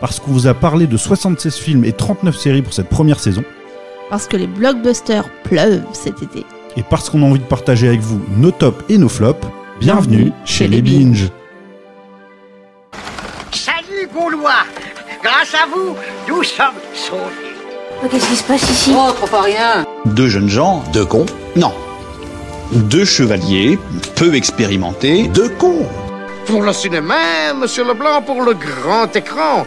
Parce qu'on vous a parlé de 76 films et 39 séries pour cette première saison. Parce que les blockbusters pleuvent cet été. Et parce qu'on a envie de partager avec vous nos tops et nos flops. Bienvenue, Bienvenue chez chez les les Binge. Salut Gaulois Grâce à vous, nous sommes sauvés. Oh, Qu'est-ce qui se passe ici? Oh, trop pas rien Deux jeunes gens, deux cons Non. Deux chevaliers, peu expérimentés, deux cons. Pour le cinéma, monsieur Leblanc, pour le grand écran,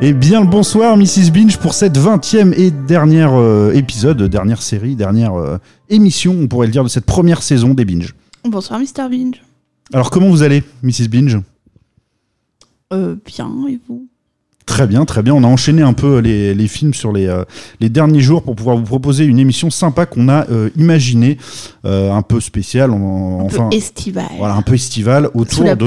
Et bien le bonsoir, Mrs. Binge, pour cette 20e et dernière euh, épisode, dernière série, dernière euh, émission, on pourrait le dire, de cette première saison des Binge. Bonsoir, Mr. Binge. Alors, comment vous allez, Mrs. Binge? Euh, bien, et vous? Très bien, très bien. On a enchaîné un peu les, les films sur les, euh, les derniers jours pour pouvoir vous proposer une émission sympa qu'on a euh, imaginée, euh, un peu spéciale, en- Un enfin, peu estival. voilà, un peu estivale, Sous autour la de.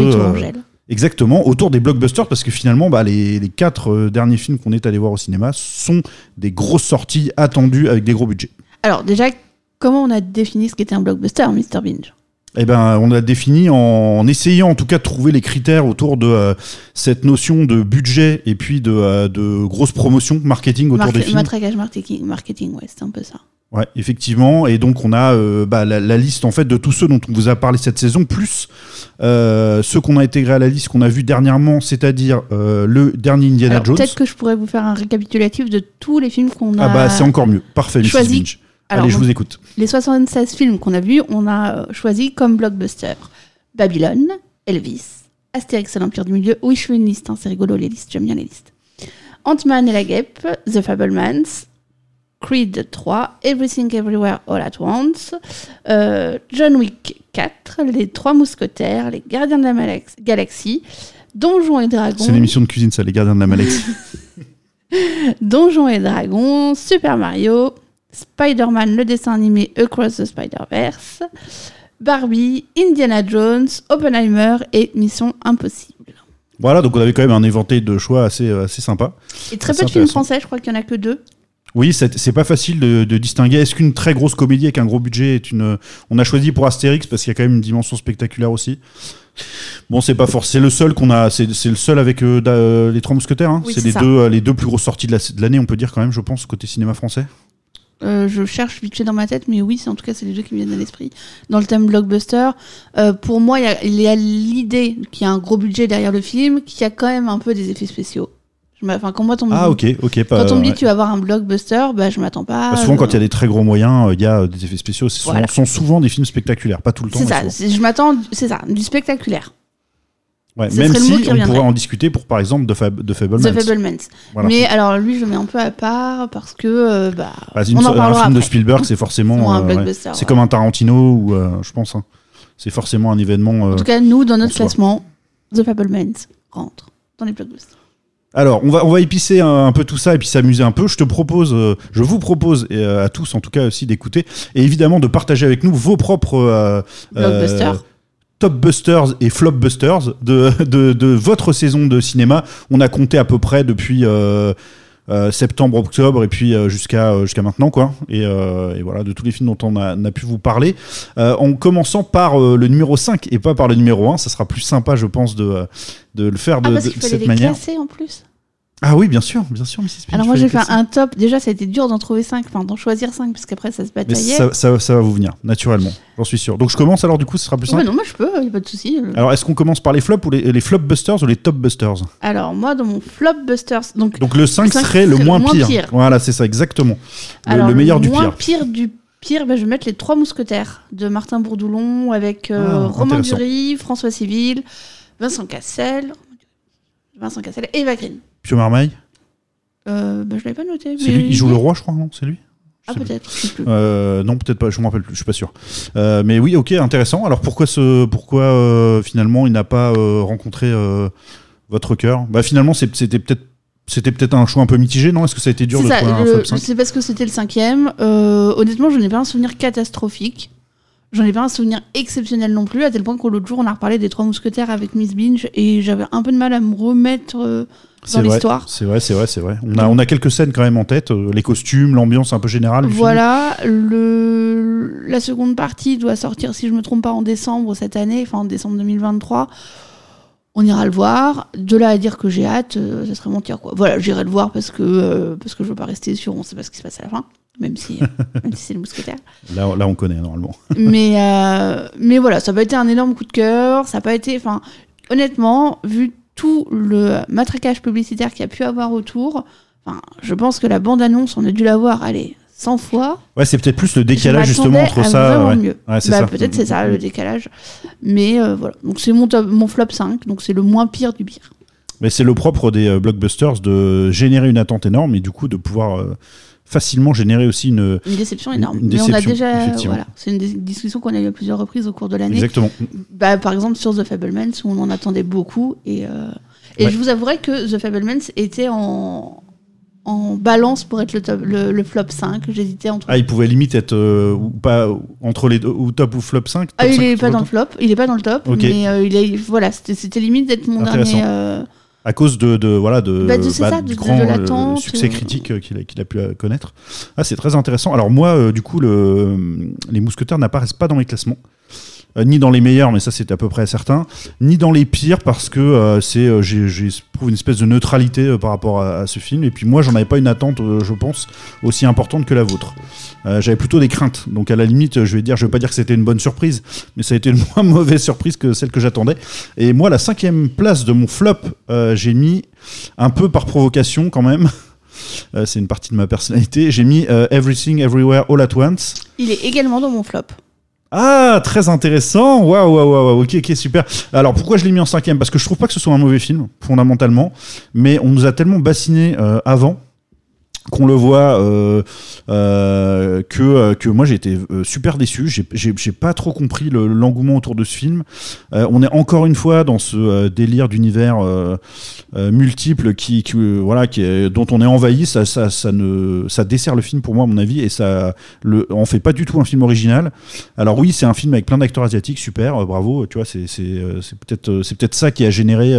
Exactement, autour des blockbusters, parce que finalement, bah, les, les quatre euh, derniers films qu'on est allé voir au cinéma sont des grosses sorties attendues avec des gros budgets. Alors, déjà, comment on a défini ce qu'était un blockbuster, Mr. Binge Eh ben, on l'a défini en, essayant en tout cas de trouver les critères autour de euh, cette notion de budget et puis de, euh, de grosses promotions marketing autour Marque- des films. Matraquage marketing, marketing, ouais, c'est un peu ça. Ouais, effectivement. Et donc, on a euh, bah, la, la liste en fait de tous ceux dont on vous a parlé cette saison, plus euh, ceux qu'on a intégrés à la liste qu'on a vu dernièrement, c'est-à-dire euh, le dernier Indiana Alors, Jones. peut-être que je pourrais vous faire un récapitulatif de tous les films qu'on a. Ah bah, c'est encore mieux. Parfait, Mrs. choisi. Alors, Allez, je vous écoute. Les 76 films qu'on a vus, on a choisi comme blockbuster Babylone, Elvis, Astérix et l'Empire du Milieu. Oui, je fais une liste, hein, c'est rigolo les listes, j'aime bien les listes. Ant-Man et la Guêpe, The Fablemans, Creed 3, Everything Everywhere All at Once, euh, John Wick 4, Les Trois Mousquetaires, Les Gardiens de la Galaxie, Donjons et Dragons. C'est l'émission de cuisine, ça, les gardiens de la Malaxie. Donjons et Dragons, Super Mario, Spider-Man, le dessin animé Across the Spider-Verse, Barbie, Indiana Jones, Oppenheimer et Mission Impossible. voilà, donc on avait quand même un éventail de choix assez, euh, assez sympa. Et très peu de films français, je crois qu'il y en a que deux. Oui, c'est pas facile de, de distinguer. Est-ce qu'une très grosse comédie avec un gros budget est une. On a choisi pour Astérix parce qu'il y a quand même une dimension spectaculaire aussi. Bon, c'est pas forcément. C'est le seul qu'on a. C'est le seul avec euh, euh, les Trois Mousquetaires. hein. Oui, c'est les ça. deux, euh, les deux plus grosses sorties de la- de l'année, on peut dire quand même, je pense, côté cinéma français. Euh, je cherche vite fait dans ma tête, mais oui, c'est en tout cas c'est les deux qui me viennent à l'esprit. Dans le thème blockbuster, euh, pour moi, il y a- il y a l'idée qu'il y a un gros budget derrière le film, qu'il y a quand même un peu des effets spéciaux. M'a- Enfin, quand moi, on me Ah, dit- ok, ok. Pas, Quand on me dit ouais. tu vas avoir un blockbuster, bah, je m'attends pas. Bah, souvent, euh, quand il y a des très gros moyens, euh, il y a euh, des effets spéciaux. Ce sont, Voilà. sont souvent des films spectaculaires, pas tout le temps. C'est ça, je m'attends, c'est ça, du spectaculaire. Ouais, même si on pourrait en discuter pour, par exemple, de, Fab, de Fablemans. The Fablemans. Voilà. Mais alors lui, je le mets un peu à part parce que euh, bah, Bah, une on en so- un parlera film de. Spielberg, c'est forcément. C'est comme un Tarantino ou je pense. hein. C'est forcément un événement. En tout cas, nous, dans notre classement, The Fablemans rentre dans les blockbusters. Alors, on va, on va épicer un, un peu tout ça et puis s'amuser un peu. Je te propose, euh, je vous propose et, euh, à tous en tout cas aussi d'écouter et évidemment de partager avec nous vos propres euh, Blockbusters. top busters et flop busters de, de, de votre saison de cinéma. On a compté à peu près depuis septembre, octobre et puis jusqu'à jusqu'à maintenant quoi. Et, et voilà de tous les films dont on a, on a pu vous parler. En commençant par le numéro 5 et pas par le numéro 1, ça sera plus sympa je pense de, de le faire de, ah, parce de cette les manière. classer en plus? Ah oui, bien sûr, bien sûr, Mrs. Pinch, Alors moi, j'ai fait un top. Déjà, ça a été dur d'en trouver 5, enfin d'en choisir 5, parce qu'après, ça se bataillait. ça, ça, ça va vous venir, naturellement, j'en suis sûr. Donc je commence alors, du coup, ce sera plus Ouais, simple. non, moi je peux, il n'y a pas de souci. Alors est-ce qu'on commence par les flops ou les, les flop busters ou les top busters? Alors, moi, dans mon flop busters, donc, Donc le 5, Le cinq serait le moins, le moins pire. pire. Voilà, c'est ça, exactement. Le, alors, le meilleur du moins pire. pire du pire, ben, je vais mettre les trois mousquetaires de Martin Bourdoulon avec euh, Ah, Romain. Dury, François Civil, Vincent Cassel, Vincent Cassel et Eva Green. Pio Marmaille Euh, ben, je l'avais pas noté. C'est mais- lui, il joue le roi, je crois, non C'est lui Je Ah, peut-être. Euh, non, peut-être pas, je me rappelle plus, je suis pas sûr. Euh, mais oui, ok, intéressant. Alors pourquoi, ce, pourquoi euh, finalement il n'a pas euh, rencontré votre cœur? Bah finalement, c'était peut-être c'était peut-être un choix un peu mitigé, non? Est-ce que ça a été dur C'est de ça, un le- flop 5 c'est parce que c'était le cinquième. Honnêtement, je n'ai pas un souvenir catastrophique. J'en ai pas un souvenir exceptionnel non plus, à tel point que l'autre jour, on a reparlé des Trois Mousquetaires avec Miss Binge et j'avais un peu de mal à me remettre dans l'histoire. C'est vrai, c'est vrai, c'est vrai. On a, on a quelques scènes quand même en tête, euh, les costumes, l'ambiance un peu générale. du film. Voilà, le... la seconde partie doit sortir, si je me trompe pas, en décembre cette année, enfin en décembre 2023. On ira le voir. De là à dire que j'ai hâte, euh, ça serait mentir quoi. Voilà, j'irai le voir parce que euh, parce que je veux pas rester sur on sait pas ce qui se passe à la fin, même si euh, si c'est le mousquetaire. Là, là, on connaît normalement. mais mais voilà, ça n'a pas été un énorme coup de cœur. Ça n'a pas été, enfin, honnêtement, vu tout le matraquage publicitaire qu'il y a pu avoir autour, enfin, je pense que la bande annonce, on a dû la voir, allez, 100 fois. Ouais, c'est peut-être plus le décalage justement entre à ça. ouais. mieux. Ouais, c'est Bah, ça. Peut-être c'est ça le décalage. Mais euh, voilà. Donc c'est mon flop 5. Donc c'est le moins pire du pire. Mais c'est le propre des euh, blockbusters de générer une attente énorme et du coup de pouvoir euh, facilement générer aussi une. Une déception énorme. Une Mais on a déception, déjà. effectivement. Voilà. C'est une dis- discussion qu'on a eu à plusieurs reprises au cours de l'année. Exactement. Bah, par exemple sur The Fablemans où on en attendait beaucoup. Et, euh, et Ouais. je vous avouerai que The Fablemans était en, en balance pour être le, top- le, le flop 5. J'hésitais entre. Ah, il pouvait limite être euh, ou pas entre les deux, ou top ou flop 5. Ah, il 5, est top pas dans le 5. flop, il est pas dans le top, mais euh, il est voilà, c'était limite d'être mon dernier. À cause de, de voilà de, Bah, ça, de- du grand euh, succès euh. critique euh, qu'il a, pu connaître. Ah, c'est très intéressant. Alors moi, euh, du coup, le, les mousquetaires n'apparaissent pas dans mes classements. Euh, ni dans les meilleurs, mais ça c'est à peu près certain, ni dans les pires parce que euh, c'est euh, j'ai trouve une espèce de neutralité par rapport à, ce film. Et puis moi, j'en avais pas une attente, je pense, aussi importante que la vôtre. J'avais plutôt des craintes. Donc à la limite, je vais dire, je vais pas dire que c'était une bonne surprise, mais ça a été une moins mauvaise surprise que celle que j'attendais. Et moi, la cinquième place de mon flop, j'ai mis un peu par provocation quand même. C'est une partie de ma personnalité. J'ai mis Everything Everywhere All at Once. Il est également dans mon flop. Ah, très intéressant. Waouh, waouh, waouh. Ok, ok, super. Alors, pourquoi je l'ai mis en cinquième? Parce que je trouve pas que ce soit un mauvais film, fondamentalement. Mais on nous a tellement bassiné euh, avant qu'on le voit euh, euh, que, euh, que moi j'ai été super déçu. J'ai- pas trop compris le- l'engouement autour de ce film. On est encore une fois dans ce délire d'univers multiple qui, voilà, qui dont on est envahi. Ça, ça, ça, ne, ça dessert le film pour moi, à mon avis, et ça le, en fait pas du tout un film original. Alors oui, c'est un film avec plein d'acteurs asiatiques, super, bravo. Tu vois, c'est peut-être c'est peut-être ça qui a généré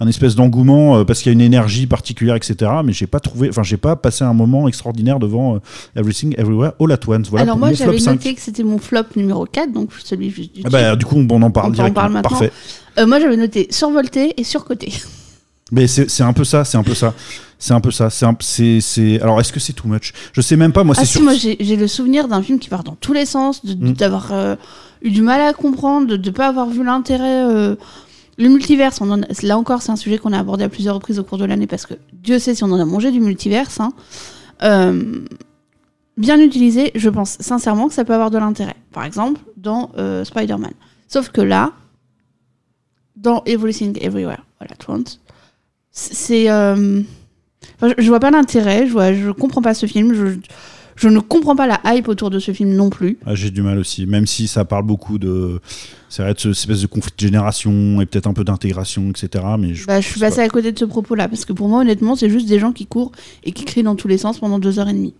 un espèce d'engouement parce qu'il y a une énergie particulière, etc. Mais j'ai pas trouvé, enfin j'ai pas passé un moment extraordinaire devant euh, Everything Everywhere All at Once. Voilà Alors pour moi j'avais 5. noté que c'était mon flop numéro 4, donc celui juste du Ah bah, du coup, on en parle On en directement. parle. Parfait. Euh, moi j'avais noté survolté et surcoté. Mais c'est un peu ça, c'est un peu ça. C'est un peu ça. C'est c'est alors est-ce que c'est too much? Je sais même pas. Moi, Ah c'est si, sûr. moi j'ai le souvenir d'un film qui part dans tous les sens, de- de- Mm. d'avoir euh, eu du mal à comprendre, de ne pas avoir vu l'intérêt. euh, le multiverse, là encore, c'est un sujet qu'on a abordé à plusieurs reprises au cours de l'année parce que Dieu sait si on en a mangé du multiverse. hein. Euh, bien utilisé, je pense sincèrement que ça peut avoir de l'intérêt. Par exemple, dans euh, Spider-Man. Sauf que là, dans Everything Everywhere, All at c'est. euh, je, je vois pas l'intérêt, je, vois, je comprends pas ce film, je ne comprends pas la hype autour de ce film non plus. Ah, J'ai du mal aussi, même si ça parle beaucoup de, c'est vrai de ce espèce de conflit de génération et peut-être un peu d'intégration, etc. Mais je, Bah, je suis sais passée à côté de ce propos-là, parce que pour moi, honnêtement, c'est juste des gens qui courent et qui crient dans tous les sens pendant deux heures et demie.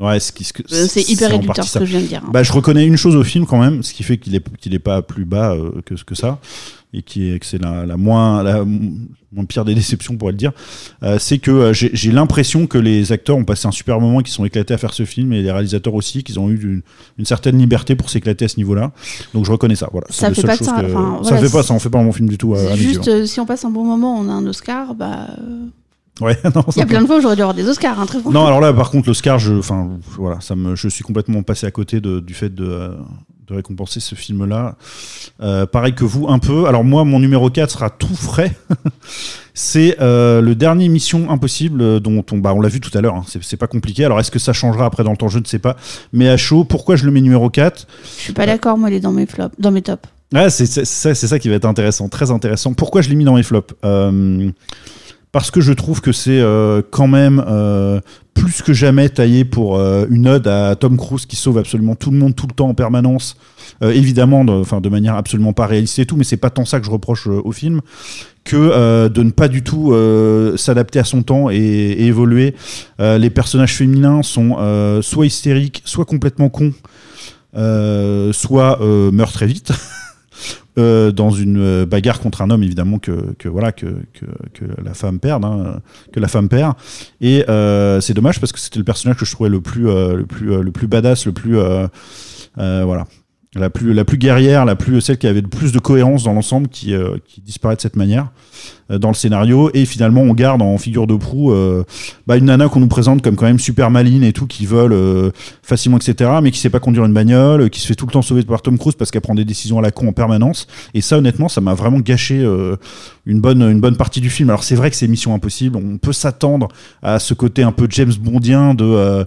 ouais, ce Euh, C'est hyper réducteur ce que je viens de dire. hein. Bah, je reconnais une chose au film quand même, ce qui fait qu'il est qu'il est pas plus bas euh, que que ça et qui est que c'est la, la moins la moins pire des déceptions pour le dire, euh, c'est que euh, j'ai j'ai l'impression que les acteurs ont passé un super moment, qu'ils sont éclatés à faire ce film et les réalisateurs aussi, qu'ils ont eu une, une certaine liberté pour s'éclater à ce niveau-là. Donc je reconnais ça. Voilà. Ça la fait pas ça, que- enfin, ça fait pas ça, on fait pas un bon film du tout. à- à Juste, euh, si on passe un bon moment, on a un Oscar, bah. Ouais, non, Il y a plein de fois où j'aurais dû avoir des Oscars, hein, très franchement. Non, alors là, par contre, l'Oscar, je, enfin, voilà, ça me, je suis complètement passé à côté de- du fait de, de récompenser ce film-là. Euh, pareil que vous, un peu. Alors moi, mon numéro 4 sera tout frais. c'est euh, le dernier Mission Impossible euh, dont on, bah, on l'a vu tout à l'heure. hein. C'est pas compliqué. Alors est-ce que ça changera après dans le temps Je ne sais pas. Mais à chaud, pourquoi je le mets numéro 4 Je suis pas d'accord, moi, il est dans mes flops, dans mes tops. ah, c'est ça, c'est ça qui va être intéressant, très intéressant. Pourquoi je l'ai mis dans mes flops? Euh, parce que je trouve que c'est euh, quand même euh, plus que jamais taillé pour euh, une ode à Tom Cruise qui sauve absolument tout le monde tout le temps en permanence. Évidemment, de, de manière absolument pas réaliste et tout, mais c'est pas tant ça que je reproche au film que de ne pas du tout s'adapter à son temps et, et évoluer. Les personnages féminins sont soit hystériques, soit complètement cons, soit meurent très vite. Euh, dans une euh, bagarre contre un homme évidemment que, que voilà que, que, que la femme perd hein, que la femme perd. Et euh, c'est dommage parce que c'était le personnage que je trouvais le plus euh, le plus euh, le plus badass le plus voilà la plus la plus guerrière la plus celle qui avait le plus de cohérence dans l'ensemble qui qui disparaît de cette manière dans le scénario et finalement on garde en figure de proue euh, bah, une nana qu'on nous présente comme quand même super maline et tout qui vole euh, facilement etc mais qui sait pas conduire une bagnole euh, qui se fait tout le temps sauver par Tom Cruise parce qu'elle prend des décisions à la con en permanence et ça honnêtement ça m'a vraiment gâché euh, une bonne une bonne partie du film alors c'est vrai que c'est Mission Impossible on peut s'attendre à ce côté un peu James Bondien de euh,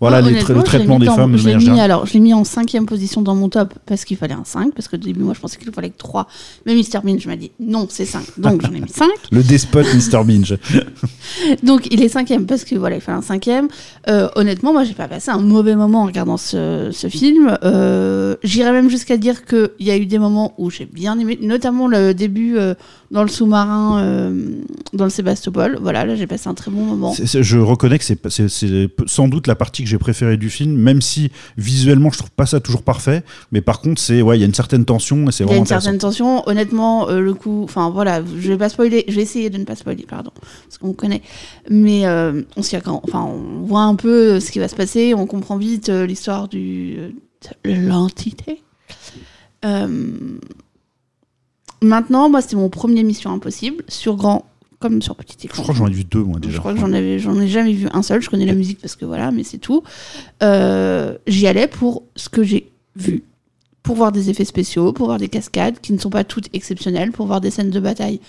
voilà Moi, les tra- le traitement des femmes de je l'ai manière mis, générale alors, je l'ai mis en cinquième position dans mon top parce qu'il fallait un 5, parce que au début, moi, je pensais qu'il fallait que 3. Mais Mr. Bean, je m'ai dit non, c'est 5. Donc, j'en ai mis 5. le despote Mr Binge Donc, il est cinquième parce que voilà, il fallait un cinquième. Euh, honnêtement, moi, j'ai pas passé un mauvais moment en regardant ce, ce film. Euh, J'irais même jusqu'à dire qu'il y a eu des moments où j'ai bien aimé, notamment le début euh, dans le sous-marin, euh, dans le Sébastopol. Voilà, là, j'ai passé un très bon moment. Je reconnais que c'est sans doute la partie que j'ai préférée du film, même si visuellement je trouve pas ça toujours parfait. Mais par contre, c'est ouais, il y a une certaine tension et c'est Il y a vraiment une certaine tension. Honnêtement, euh, le coup. Enfin, voilà, je vais pas spoiler. Je vais essayer de ne pas spoiler, pardon. Parce qu'on connaît. Mais euh, on s'y accro- Enfin, on voit un peu ce qui va se passer. On comprend vite l'histoire du. de l'entité. Euh, Maintenant, moi, c'était mon premier Mission Impossible. Sur grand comme sur petit Je écran. crois que j'en ai vu deux moi déjà. Je crois que j'en avais, j'en ai jamais vu un seul. Je connais la musique parce que voilà, mais c'est tout. Euh, J'y allais pour ce que j'ai vu, pour voir des effets spéciaux, pour voir des cascades qui ne sont pas toutes exceptionnelles, pour voir des scènes de bataille,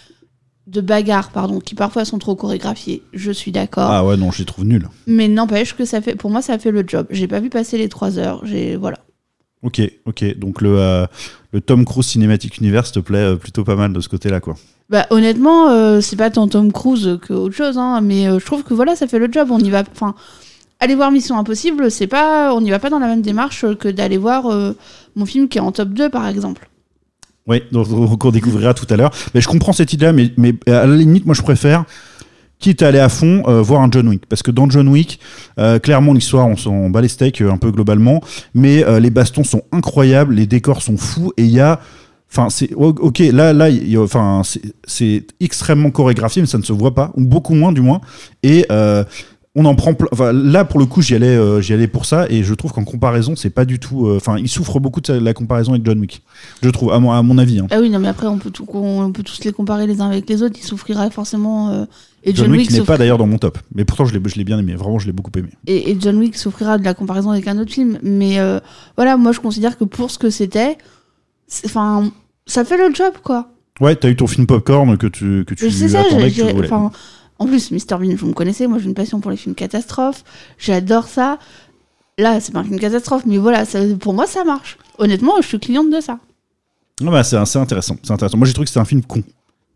de bagarre, pardon, qui parfois sont trop chorégraphiées. Je suis d'accord. Ah ouais non, je les trouve nuls. Mais n'empêche que ça fait, pour moi, ça a fait le job. J'ai pas vu passer les trois heures. J'ai, voilà. Ok, ok. Donc le euh, le Tom Cruise Cinematic Universe te plaît euh, plutôt pas mal de ce côté-là quoi. Bah, honnêtement, euh, c'est pas tant Tom Cruise que autre chose, hein, mais euh, je trouve que voilà, ça fait le job. On y va. Enfin, aller voir Mission Impossible, c'est pas, on n'y va pas dans la même démarche que d'aller voir euh, mon film qui est en top 2, par exemple. Oui, donc donc on découvrira tout à l'heure. Mais je comprends cette idée-là, mais, mais à la limite, moi je préfère, quitte à aller à fond, euh, voir un John Wick. Parce que dans John Wick, euh, clairement l'histoire, on s'en bat les steaks euh, un peu globalement, mais les bastons sont incroyables, les décors sont fous, et il y a... Enfin, c'est ok. Là, là, enfin, c'est- extrêmement chorégraphié, mais ça ne se voit pas, ou beaucoup moins du moins. Et on en prend. Enfin, là, pour le coup, j'y allais, j'y allais pour ça, et je trouve qu'en comparaison, c'est pas du tout. Enfin, il souffre beaucoup de la comparaison avec John Wick. Je trouve, à mon, à mon avis. hein. Ah oui, non, mais après, on peut, tout, on peut tous les comparer les uns avec les autres. Il souffrira forcément. Et John, John, Wick, Wick n'est pas d'ailleurs dans mon top, mais pourtant je l'ai, bien aimé. Vraiment, je l'ai beaucoup aimé. et, et John Wick souffrira de la comparaison avec un autre film. Mais euh, voilà, moi, je considère que pour ce que c'était, enfin, ça fait le job, quoi. Ouais, t'as eu ton film popcorn que tu que tu C'est ça, attendais, que tu en plus, Mr. Bean, vous me connaissez, moi j'ai une passion pour les films catastrophes, j'adore ça. Là, c'est pas un film catastrophe, mais voilà, ça- pour moi ça marche. Honnêtement, je suis cliente de ça. Non, bah, c'est, c'est intéressant, c'est intéressant. Moi, j'ai trouvé que c'était un film con.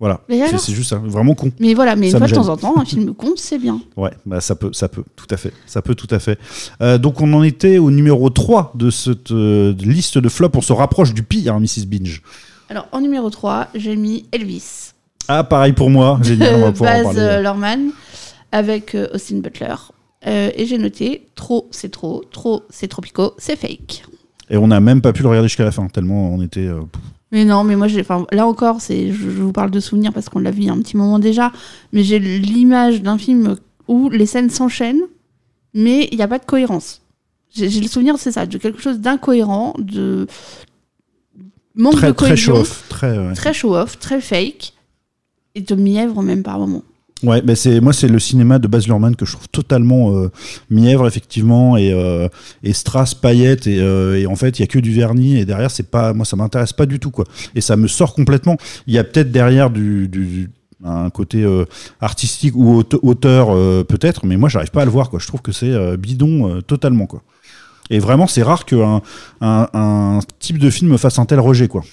Voilà, c'est, juste ça, vraiment con. Mais voilà, mais une fois de temps en temps, un film con, c'est bien. Ouais, bah ça peut, ça peut, tout à fait, ça peut tout à fait. Euh, donc on en était au numéro 3 de cette euh, liste de flops. On se rapproche du pire, hein, Mrs. Binge. Alors, en numéro 3, j'ai mis Elvis. Ah, pareil pour moi, génial, on va pouvoir en Baz parler. euh, avec euh, Austin Butler. Et j'ai noté trop, c'est trop, trop, c'est tropico, c'est fake. Et on n'a même pas pu le regarder jusqu'à la fin, tellement on était. Mais non, mais moi, j'ai, enfin, là encore, c'est, je, je vous parle de souvenirs parce qu'on l'a vu il y a un petit moment déjà, mais j'ai l'image d'un film où les scènes s'enchaînent, mais il n'y a pas de cohérence. J'ai, le souvenir, c'est ça, de quelque chose d'incohérent, de manque de très, très cohésion, show-off. Très, ouais. très show-off, très fake, et de mièvre même par moment. Ouais, bah c'est moi c'est le cinéma de Baz Luhrmann que je trouve totalement euh, mièvre effectivement et euh, et strass paillettes et, euh, et en fait il y a que du vernis et derrière c'est pas moi ça m'intéresse pas du tout quoi et ça me sort complètement. Il y a peut-être derrière du, du, un côté euh, artistique ou aute- auteur euh, peut-être mais moi j'arrive pas à le voir quoi. Je trouve que c'est euh, bidon euh, totalement quoi. Et vraiment c'est rare qu'un un, un type de film fasse un tel rejet quoi.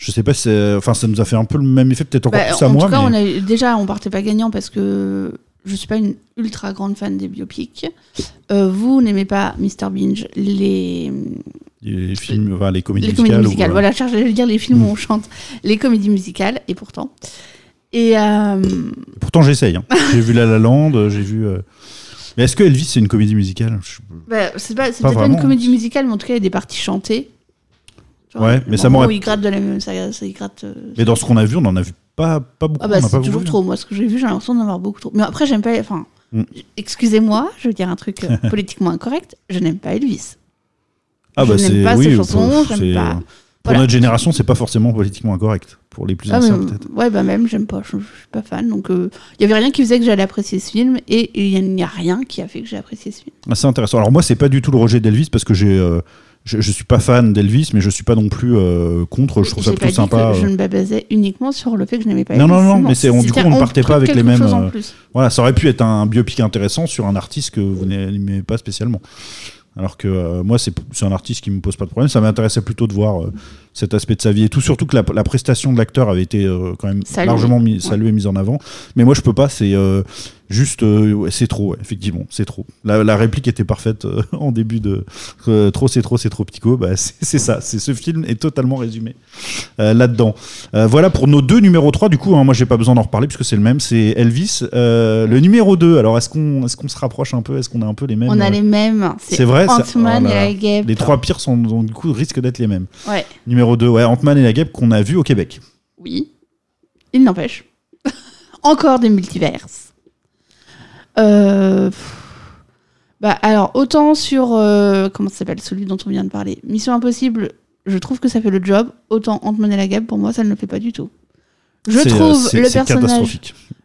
Je sais pas enfin ça nous a fait un peu le même effet peut-être encore Bah, plus à en moi tout cas, mais on a déjà, on partait pas gagnant parce que je suis pas une ultra grande fan des biopics. Euh, vous n'aimez pas Mr. Binge, les, les films enfin, les comédies les musicales, comédies musicales. Voilà, je vais dire les films où on chante, les comédies musicales, et pourtant. Et euh, pourtant j'essaye hein. j'ai vu La La Land j'ai vu euh, mais est-ce que Elvis c'est une comédie musicale? Je- bah, c'est pas, peut-être une comédie musicale, mais en tout cas, il y a des parties chantées. Vois, Ouais, mais ça m'aurait- où il gratte de la ça, ça, il gratte. euh, mais dans ce qu'on a vu on en a vu pas pas beaucoup Ah bah c'est toujours vu. trop. Moi, ce que j'ai vu, j'ai l'impression d'en avoir beaucoup trop. Mais après, j'aime pas. Enfin, Mm. excusez-moi, je veux dire un truc euh, politiquement incorrect. Je n'aime pas Elvis. ah bah c'est pas oui ces chansons, j'aime pas. pour Voilà. notre génération c'est pas forcément politiquement incorrect pour les plus Ah, anciens peut-être ouais, bah même, j'aime pas. Je, je suis pas fan. Donc, euh, il y avait rien qui faisait que j'allais apprécier ce film. Et il n'y a, rien qui a fait que j'ai apprécié ce film. Ah, c'est intéressant. Alors moi, c'est pas du tout le rejet d'Elvis parce que j'ai, euh, je, je suis pas fan d'Elvis, mais je suis pas non plus euh, contre. Je trouve ça plutôt sympa. je euh. ne me basais uniquement sur le fait que je n'aimais pas Non, Elvis. non, non, mais c'est- on- du coup, on ne partait pas avec les mêmes, en euh, plus. Voilà, ça aurait pu être un biopic intéressant sur un artiste que vous n'aimez pas spécialement. Alors que euh, moi, c'est c'est un artiste qui me pose pas de problème. Ça m'intéressait plutôt de voir euh, cet aspect de sa vie et tout. Surtout que la, la prestation de l'acteur avait été euh, quand même Saluée. largement mis, Ouais. saluée, mise en avant. Mais moi, je peux pas. C'est euh, juste, euh, ouais, c'est trop. ouais, effectivement, c'est trop. La, la réplique était parfaite en début de trop, c'est trop, c'est trop Pico. Bah, c'est ça. C'est ce film est totalement résumé là-dedans. Voilà pour nos deux numéros 3 du coup hein, moi j'ai pas besoin d'en reparler puisque c'est le même c'est Elvis le numéro 2 alors est-ce qu'on est-ce qu'on se rapproche un peu? Est-ce qu'on a un peu les mêmes On a les mêmes. c'est vrai Ant-Man oh et la les trois pires sont donc, du coup risquent d'être les mêmes Ouais. numéro 2 ouais Ant-Man et la guêpe qu'on a vu au Québec Oui. Il n'empêche. Encore des multiverses. Euh. Bah, alors, autant sur. euh, comment ça s'appelle Celui dont on vient de parler. Mission Impossible, je trouve que ça fait le job. Autant Ant-Man et la guêpe, pour moi, ça ne le fait pas du tout. Je euh, trouve le personnage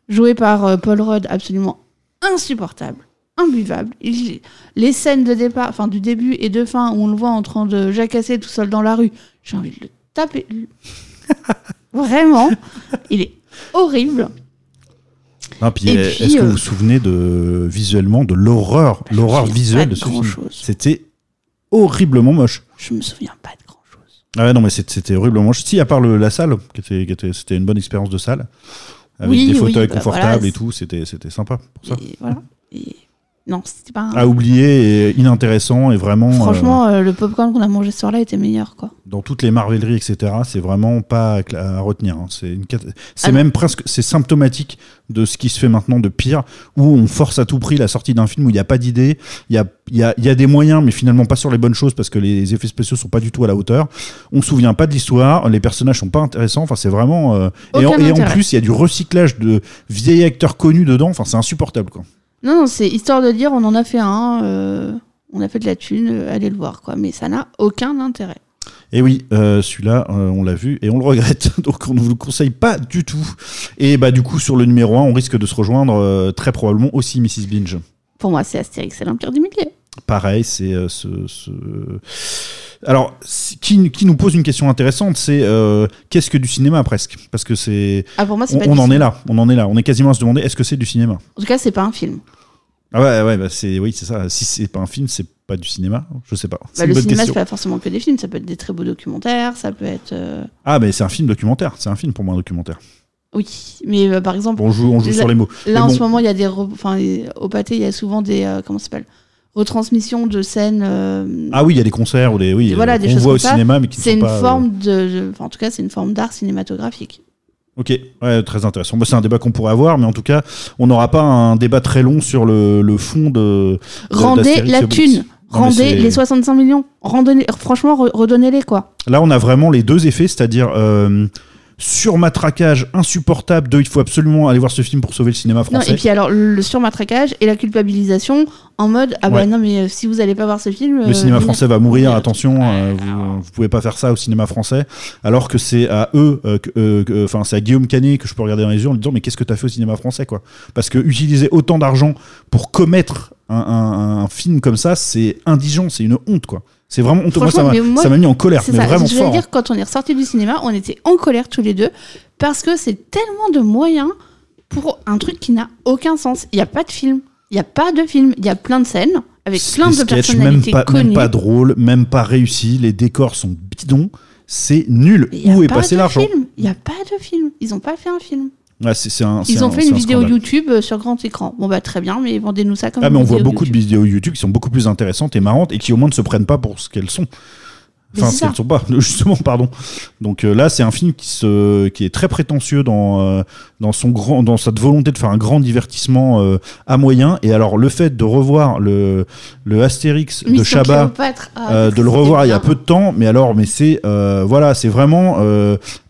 joué par euh, Paul Rudd absolument insupportable, imbuvable. Il- les scènes de départ, enfin du début et de fin où on le voit en train de jacasser tout seul dans la rue, j'ai envie de le taper. Vraiment, il est horrible. Ah, puis, Et euh, puis, est-ce que euh, vous vous souvenez de visuellement de l'horreur l'horreur visuelle de ce film grand-chose. c'était horriblement moche Je me souviens pas de grand chose. ah ouais, non mais c'était horriblement moche si à part le- la salle qui était, qui était c'était une bonne expérience de salle avec Oui, des oui, fauteuils bah confortables voilà, et tout c'était c'était sympa pour ça Et voilà. Et non, c'était pas. un- à oublier et inintéressant et vraiment euh, Franchement, euh, le popcorn qu'on a mangé ce soir-là était meilleur, quoi. dans toutes les marvelleries etc c'est vraiment pas à, retenir hein. c'est une Ah même presque c'est symptomatique de ce qui se fait maintenant de pire où on force à tout prix la sortie d'un film où il n'y a pas d'idée il y a, y, a, y a des moyens mais finalement pas sur les bonnes choses parce que les effets spéciaux sont pas du tout à la hauteur on se souvient pas de l'histoire les personnages sont pas intéressants enfin c'est vraiment euh, et, en, et en plus il y a du recyclage de vieils acteurs connus dedans enfin c'est insupportable quoi Non, non, c'est histoire de dire on en a fait un, euh, on a fait de la thune, euh, allez le voir, quoi. Mais ça n'a aucun intérêt. Et oui, euh, celui-là, euh, on l'a vu et on le regrette. Donc on ne vous le conseille pas du tout. Et bah du coup, sur le numéro 1, on risque de se rejoindre euh, très probablement aussi Mrs. Binge. Pour moi, c'est Astérix et l'Empire du Milieu. Pareil, c'est euh, ce, ce- Alors, qui, qui nous pose une question intéressante, c'est euh, qu'est-ce que du cinéma presque? Parce que c'est... Ah, pour moi, c'est On, pas on en est là, on en est là. On est quasiment à se demander, est-ce que c'est du cinéma? En tout cas, c'est pas un film. Ah ouais, ouais, bah c'est, oui, c'est ça. Si c'est pas un film, c'est pas du cinéma Je sais pas. C'est Bah, le cinéma, c'est pas forcément que des films. Ça peut être des très beaux documentaires, ça peut être. euh, Ah, mais c'est un film documentaire. C'est un film pour moi, un documentaire. Oui, mais euh, par exemple, Bon, on joue, on joue sur les mots. là Mais en bon. ce moment, il y a des. Enfin, au pâté, il y a souvent des. euh, comment ça s'appelle? Retransmissions de scènes. euh, Ah oui, il y a des concerts ou des, oui, voilà, des qu'on choses voit au ça. cinéma, mais qui ne C'est une pas, euh, forme de. de- Enfin, en tout cas, c'est une forme d'art cinématographique. Ok, ouais, très intéressant. Bah, c'est un débat qu'on pourrait avoir, mais en tout cas, on n'aura pas un débat très long sur le, le fond de. de- Rendez la thune. Non, Rendez les 65 millions. Rendez franchement, re- redonnez-les, quoi. Là, on a vraiment les deux effets, c'est-à-dire euh, surmatraquage insupportable de il faut absolument aller voir ce film pour sauver le cinéma Non, français. et puis alors, le surmatraquage et la culpabilisation en mode Ah bah Ouais. non, mais euh, si vous allez pas voir ce film. le euh, cinéma français va mourir, attention, euh, vous, vous pouvez pas faire ça au cinéma français. Alors que c'est à eux, euh, euh, enfin c'est à Guillaume Canet que je peux regarder dans les yeux en lui disant mais qu'est-ce que t'as fait au cinéma français quoi? Parce que utiliser autant d'argent pour commettre un, un- un film comme ça, c'est indigent, c'est une honte quoi. C'est vraiment honteux. Moi, ça m'a mis en colère, C'est mais ça. vraiment Je fort. dire, quand on est ressorti du cinéma, on était en colère tous les deux parce que c'est tellement de moyens pour un truc qui n'a aucun sens. Il n'y a pas de film. Il n'y a pas de film. Il y a plein de scènes avec plein de sketchs, personnalités même pas, connues. même pas drôles, même pas réussis, les décors sont bidons. c'est nul. Où est pas passé l'argent. Il n'y a pas de film. Ils n'ont pas fait un film. Ouais, un- Ils ont un- fait une un vidéo scandale. YouTube euh, sur grand écran. Bon bah très bien, mais vendez-nous ça comme Ah, mais on voit beaucoup YouTube. de vidéos YouTube qui sont beaucoup plus intéressantes et marrantes et qui au moins ne se prennent pas pour ce qu'elles sont. Enfin, ce qu'elles sont pas, justement, pardon. Donc euh, là, c'est un film qui, se, qui est très prétentieux dans, euh, dans, son grand, dans cette volonté de faire un grand divertissement euh, à moyen. Et alors, le fait de revoir le, le Astérix de Chabat, ah, de le revoir il y a peu de temps, mais alors, mais c'est voilà, c'est vraiment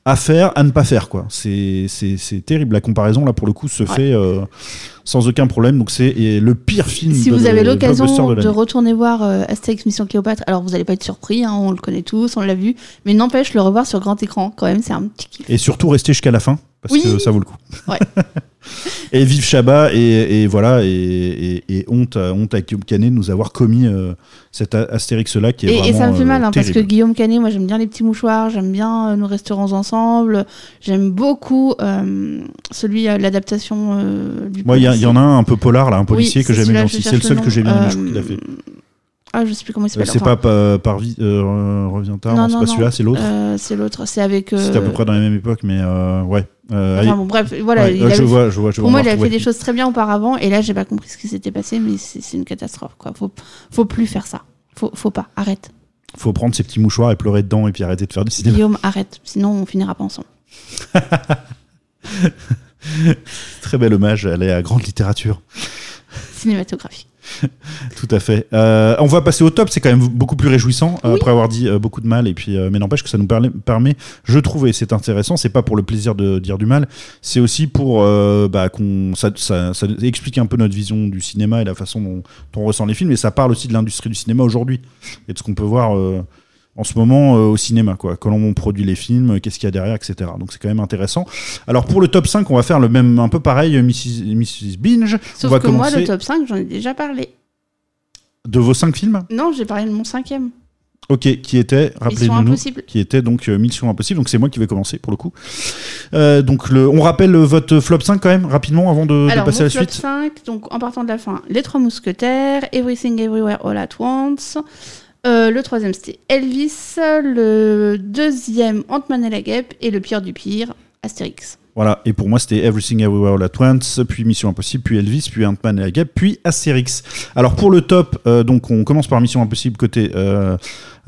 à faire, à ne pas faire quoi. C'est terrible. La comparaison là pour le coup se fait euh, sans aucun problème. Donc c'est le pire film. Si de- vous avez l'occasion de, retourner voir euh, Astérix Mission Cléopâtre, alors vous n'allez pas être surpris, hein, on le connaît tous, on l'a vu, mais n'empêche le revoir sur grand écran, quand même, c'est un petit kiff. Et surtout rester jusqu'à la fin parce Oui. que ça vaut le coup. Ouais. et vive Chabat et, et voilà et, et- et honte à, honte à Guillaume Canet de nous avoir commis euh, cet Astérix là qui est Et, vraiment et ça me fait euh, mal, hein, parce que. Guillaume Canet, moi j'aime bien les petits mouchoirs, j'aime bien euh, Nous resterons ensemble, j'aime beaucoup euh, celui, euh, l'adaptation euh, du Moi, il y, en a un un peu polar là, un policier Oui, que j'aime bien aussi. C'est le seul que j'ai nom. bien aimé, je trouve qu'il a fait. Ah, je sais plus comment il Euh, s'appelle. c'est enfin, pas par, vie, euh, revient tard, non, Non, c'est pas celui-là, c'est l'autre. euh, c'est l'autre, c'est avec. euh, C'était à peu près dans la même époque, mais euh, ouais. Euh, Enfin bon, bref, voilà. Ouais, il euh, je avait- vois, je vois, je Pour moi, il va a fait des choses très bien auparavant, et là, j'ai pas compris ce qui s'était passé, mais c'est une catastrophe, quoi. Faut, faut plus faire ça. Faut, faut pas. Arrête. Faut prendre ses petits mouchoirs et pleurer dedans et puis arrêter de faire du cinéma. Guillaume, arrête. Sinon, on finira pas ensemble. Très bel hommage à la grande littérature. Cinématographique. Tout à fait. Euh, on va passer au top, c'est quand même beaucoup plus réjouissant euh, Oui. après avoir dit euh, beaucoup de mal et puis euh, mais n'empêche que ça nous permet, permet je trouve et c'est intéressant, c'est pas pour le plaisir de dire du mal, c'est aussi pour bah, qu'on ça, ça, ça explique un peu notre vision du cinéma et la façon dont, dont on ressent les films et ça parle aussi de l'industrie du cinéma aujourd'hui et de ce qu'on peut voir en ce moment euh, au cinéma quoi, comment on produit les films, qu'est-ce qu'il y a derrière, etc. Donc c'est quand même intéressant. Alors pour le top 5, on va faire le même un peu pareil, euh, Mrs. Mrs. Binge. Sauf on va que moi, le top 5, j'en ai déjà parlé. de vos 5 films? Non, j'ai parlé de mon cinquième. Ok, qui était, Mission rappelez-nous, Impossible. qui était donc euh, Mission Impossible. Donc c'est moi qui vais commencer pour le coup. Euh, donc le, on rappelle votre flop 5 quand même rapidement avant de, passer à la flop suite. 5, donc en partant de la fin, Les Trois Mousquetaires, Everything Everywhere All at Once. Euh, le troisième, c'était Elvis. Le deuxième, Ant-Man et la Guêpe. Et le pire du pire, Astérix. Voilà, et pour moi c'était Everything Everywhere All At Once, puis Mission Impossible, puis Elvis, puis Ant-Man et la Guêpe, puis Astérix. Alors pour le top, euh, donc on commence par Mission Impossible côté euh,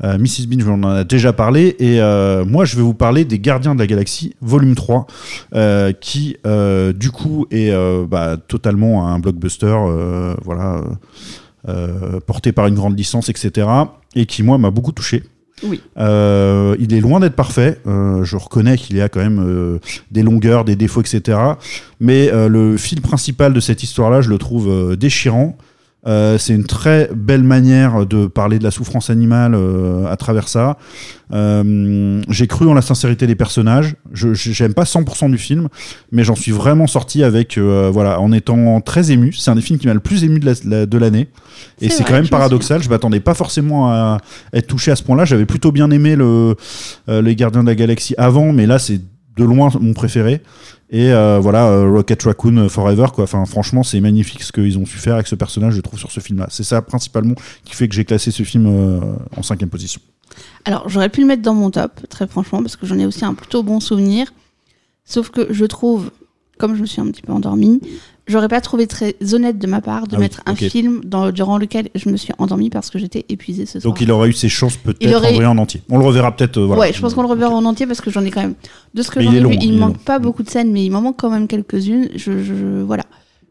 Mrs. Binge, on en a déjà parlé, et moi je vais vous parler des Gardiens de la Galaxie, volume 3, euh, qui du coup est bah, totalement un blockbuster, voilà, porté par une grande licence, etc., et qui moi m'a beaucoup touché. Oui. Euh, il est loin d'être parfait. Euh, je reconnais qu'il y a quand même euh, des longueurs, des défauts, etc. Mais le fil principal de cette histoire-là, je le trouve déchirant. Euh, c'est une très belle manière de parler de la souffrance animale euh, à travers ça. Euh, j'ai cru en la sincérité des personnages. Je j'aime pas 100% du film, mais j'en suis vraiment sorti avec voilà en étant très ému. C'est un des films qui m'a le plus ému de la- la- de l'année. Et C'est quand même paradoxal. Je m'attendais pas forcément à être touché à ce point-là. J'avais plutôt bien aimé le les Gardiens de la Galaxie avant, mais là c'est de loin mon préféré. Et euh, voilà, euh, Rocket Raccoon Forever, quoi. Enfin, franchement, c'est magnifique ce qu'ils ont su faire avec ce personnage, je trouve, sur ce film-là. C'est ça principalement qui fait que j'ai classé ce film euh, en cinquième position. Alors, j'aurais pu le mettre dans mon top, très franchement, parce que j'en ai aussi un plutôt bon souvenir. Sauf que je trouve, comme je me suis un petit peu endormie, j'aurais pas trouvé très honnête de ma part de Ah oui, mettre un film dans, durant lequel je me suis endormie parce que j'étais épuisée ce soir. Donc il aurait eu ses chances peut-être aurait- en entier. On le reverra peut-être. euh, voilà. Ouais, je pense qu'on le reverra en entier parce que j'en ai quand même. De ce que j'en ai long, vu, il il manque long. pas beaucoup de scènes, mais il m'en manque quand même quelques-unes. Je, je- voilà.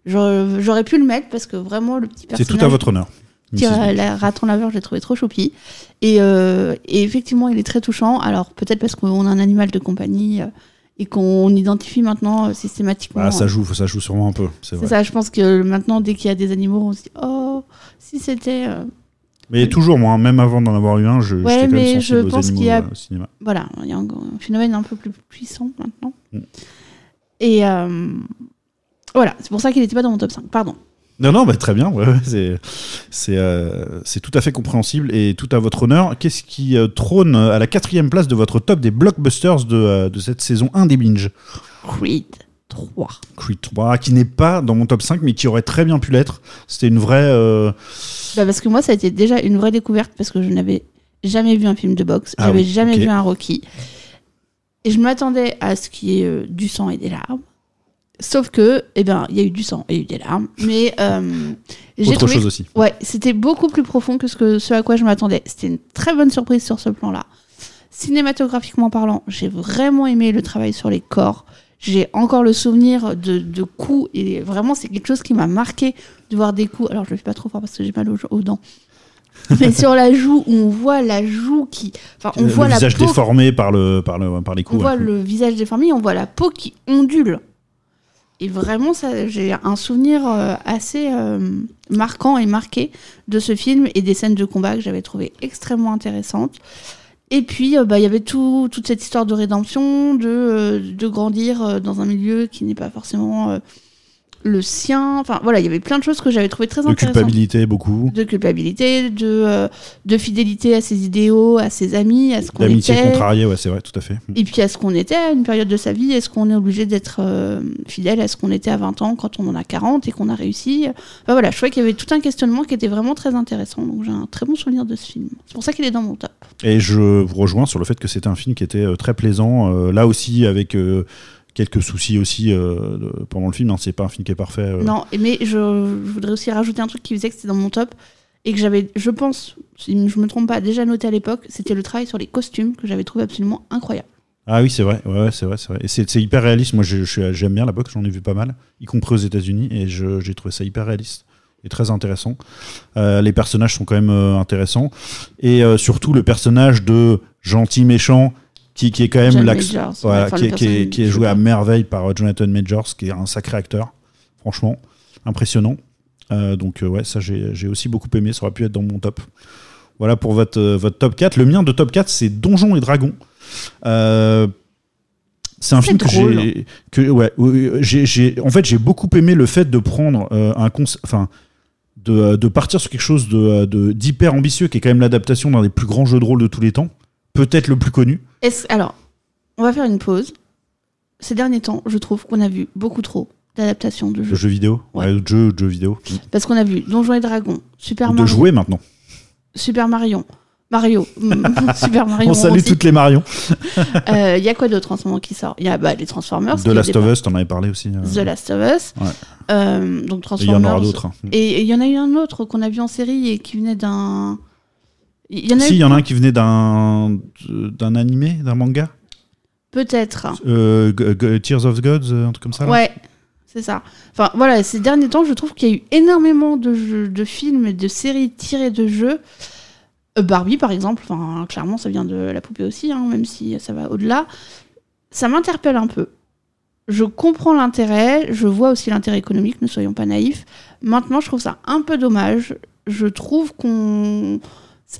J'aurais pu le mettre parce que vraiment, le petit C'est personnage. tout à votre honneur. Tire la, la raton laveur, je l'ai trouvé trop choupi. Et, euh, et effectivement, il est très touchant. Alors, peut-être parce qu'on a un animal de compagnie euh, et qu'on identifie maintenant euh, systématiquement. Ah, ça joue, ça joue sûrement un peu. C'est ça, je pense que maintenant, dès qu'il y a des animaux, on se dit Oh, si c'était. euh, Mais toujours, moi, hein, même avant d'en avoir eu un, je, Ouais, j'étais quand même mais sensible je aux pense animaux qu'il y a- euh, au cinéma. Voilà, il y a un, un phénomène un peu plus puissant maintenant. Mm. Et euh, voilà, c'est pour ça qu'il n'était pas dans mon top 5. Pardon. Non, non, bah, très bien. ouais, ouais, c'est, c'est, euh, c'est tout à fait compréhensible et tout à votre honneur. Qu'est-ce qui euh, trône à la quatrième place de votre top des blockbusters de, euh, de cette saison 1 des Binge? Creed 3. Creed 3, qui n'est pas dans mon top 5, mais qui aurait très bien pu l'être. C'était une vraie. euh, Bah, parce que moi, ça a été déjà une vraie découverte parce que je n'avais jamais vu un film de boxe, Ah j'avais oui, jamais vu un Rocky. Et je m'attendais à ce qu'il y ait euh, du sang et des larmes. Sauf que, eh ben, il y a eu du sang et il y a eu des larmes. Mais euh, j'ai Autre trouvé chose aussi. Ouais, c'était beaucoup plus profond que ce, que ce à quoi je m'attendais. C'était une très bonne surprise sur ce plan-là. Cinématographiquement parlant, j'ai vraiment aimé le travail sur les corps. J'ai encore le souvenir de, de coups et vraiment c'est quelque chose qui m'a marqué de voir des coups. Alors je le fais pas trop fort parce que j'ai mal aux, aux dents. Mais sur la joue où on voit la joue qui, enfin on le voit la peau déformé par, le, par, le, par les on coups. voit ouais. le visage déformé, on voit la peau qui ondule. Et vraiment, j'ai un souvenir euh, assez euh, marquant et marqué de ce film et des scènes de combat que j'avais trouvé extrêmement intéressantes. Et puis, euh, bah, il y avait tout, toute cette histoire de rédemption, de, de grandir dans un milieu qui n'est pas forcément le sien. Enfin, voilà, il y avait plein de choses que j'avais trouvé très De intéressantes culpabilité, beaucoup. de culpabilité, de, euh, de fidélité à ses idéaux, à ses amis, à ce qu'on D'amitié était. contrariée, ouais, c'est vrai, tout à fait. Et puis à ce qu'on était à une période de sa vie, est-ce qu'on est obligé d'être euh, fidèle à ce qu'on était à 20 ans quand on en a 40 et qu'on a réussi? Enfin, voilà, je trouvais qu'il y avait tout un questionnement qui était vraiment très intéressant. Donc j'ai un très bon souvenir de ce film. C'est pour ça qu'il est dans mon top. Et je vous rejoins sur le fait que c'était un film qui était euh, très plaisant. euh, là aussi, avec quelques soucis aussi euh, pendant le film. hein, c'est pas un film qui est parfait. euh. Non, mais je, je voudrais aussi rajouter un truc qui faisait que c'était dans mon top et que j'avais, je pense, si je me trompe pas, déjà noté à l'époque, c'était le travail sur les costumes que j'avais trouvé absolument incroyable. Ah oui, c'est vrai. Ouais, ouais, c'est vrai, c'est vrai. Et c'est hyper réaliste. Moi, j'aime bien la boxe. J'en ai vu pas mal, y compris aux États-Unis, et j'ai trouvé ça hyper réaliste et très intéressant. Euh, les personnages sont quand même intéressants, et surtout le personnage de gentil méchant qui, qui est quand même l'axe, voilà, qui, est, qui qui joué à merveille par euh, Jonathan Majors, qui est un sacré acteur, franchement, impressionnant. Euh, donc euh, ouais, ça j'ai aussi beaucoup aimé. Ça aurait pu être dans mon top. Voilà pour votre, votre top 4. Le mien de top 4, c'est Donjons et Dragons. Euh, c'est un film que j'ai. que- Ouais, j'ai- en fait, j'ai beaucoup aimé le fait de prendre euh, un concept. Enfin. De, de partir sur quelque chose de, de- d'hyper ambitieux, qui est quand même l'adaptation d'un des plus grands jeux de rôle de tous les temps, peut-être le plus connu. Est-ce- alors, on va faire une pause. Ces derniers temps, je trouve qu'on a vu beaucoup trop d'adaptations de de jeux. jeux vidéo, Ouais. de jeux, de jeux vidéo, Parce qu'on a vu Donjons et Dragons, Super Ou de Mario, jouer maintenant. Super Mario, Mario, Super Mario. On salue aussi. toutes les Marion. Euh, Il y a quoi d'autre en ce moment qui sort? Il y a bah, les Transformers. The Last of Us, t'en avais parlé aussi. euh. The Last of Us. Ouais. Euh, donc Et il y Transformers. en aura d'autres. hein. Et il y en a eu un autre qu'on a vu en série et qui venait d'un. Il y en a Si, eu il y en a un qui venait d'un d'un animé, d'un manga. peut-être. Euh, Tears of Gods, un truc comme ça. là. Ouais, c'est ça. Enfin voilà, ces derniers temps, je trouve qu'il y a eu énormément de, jeux, de films et de séries tirées de jeux. Euh, Barbie, par exemple, enfin, clairement, ça vient de la poupée aussi, hein, même si ça va au-delà. Ça m'interpelle un peu. Je comprends l'intérêt, je vois aussi l'intérêt économique, ne soyons pas naïfs. Maintenant, je trouve ça un peu dommage. Je trouve qu'on.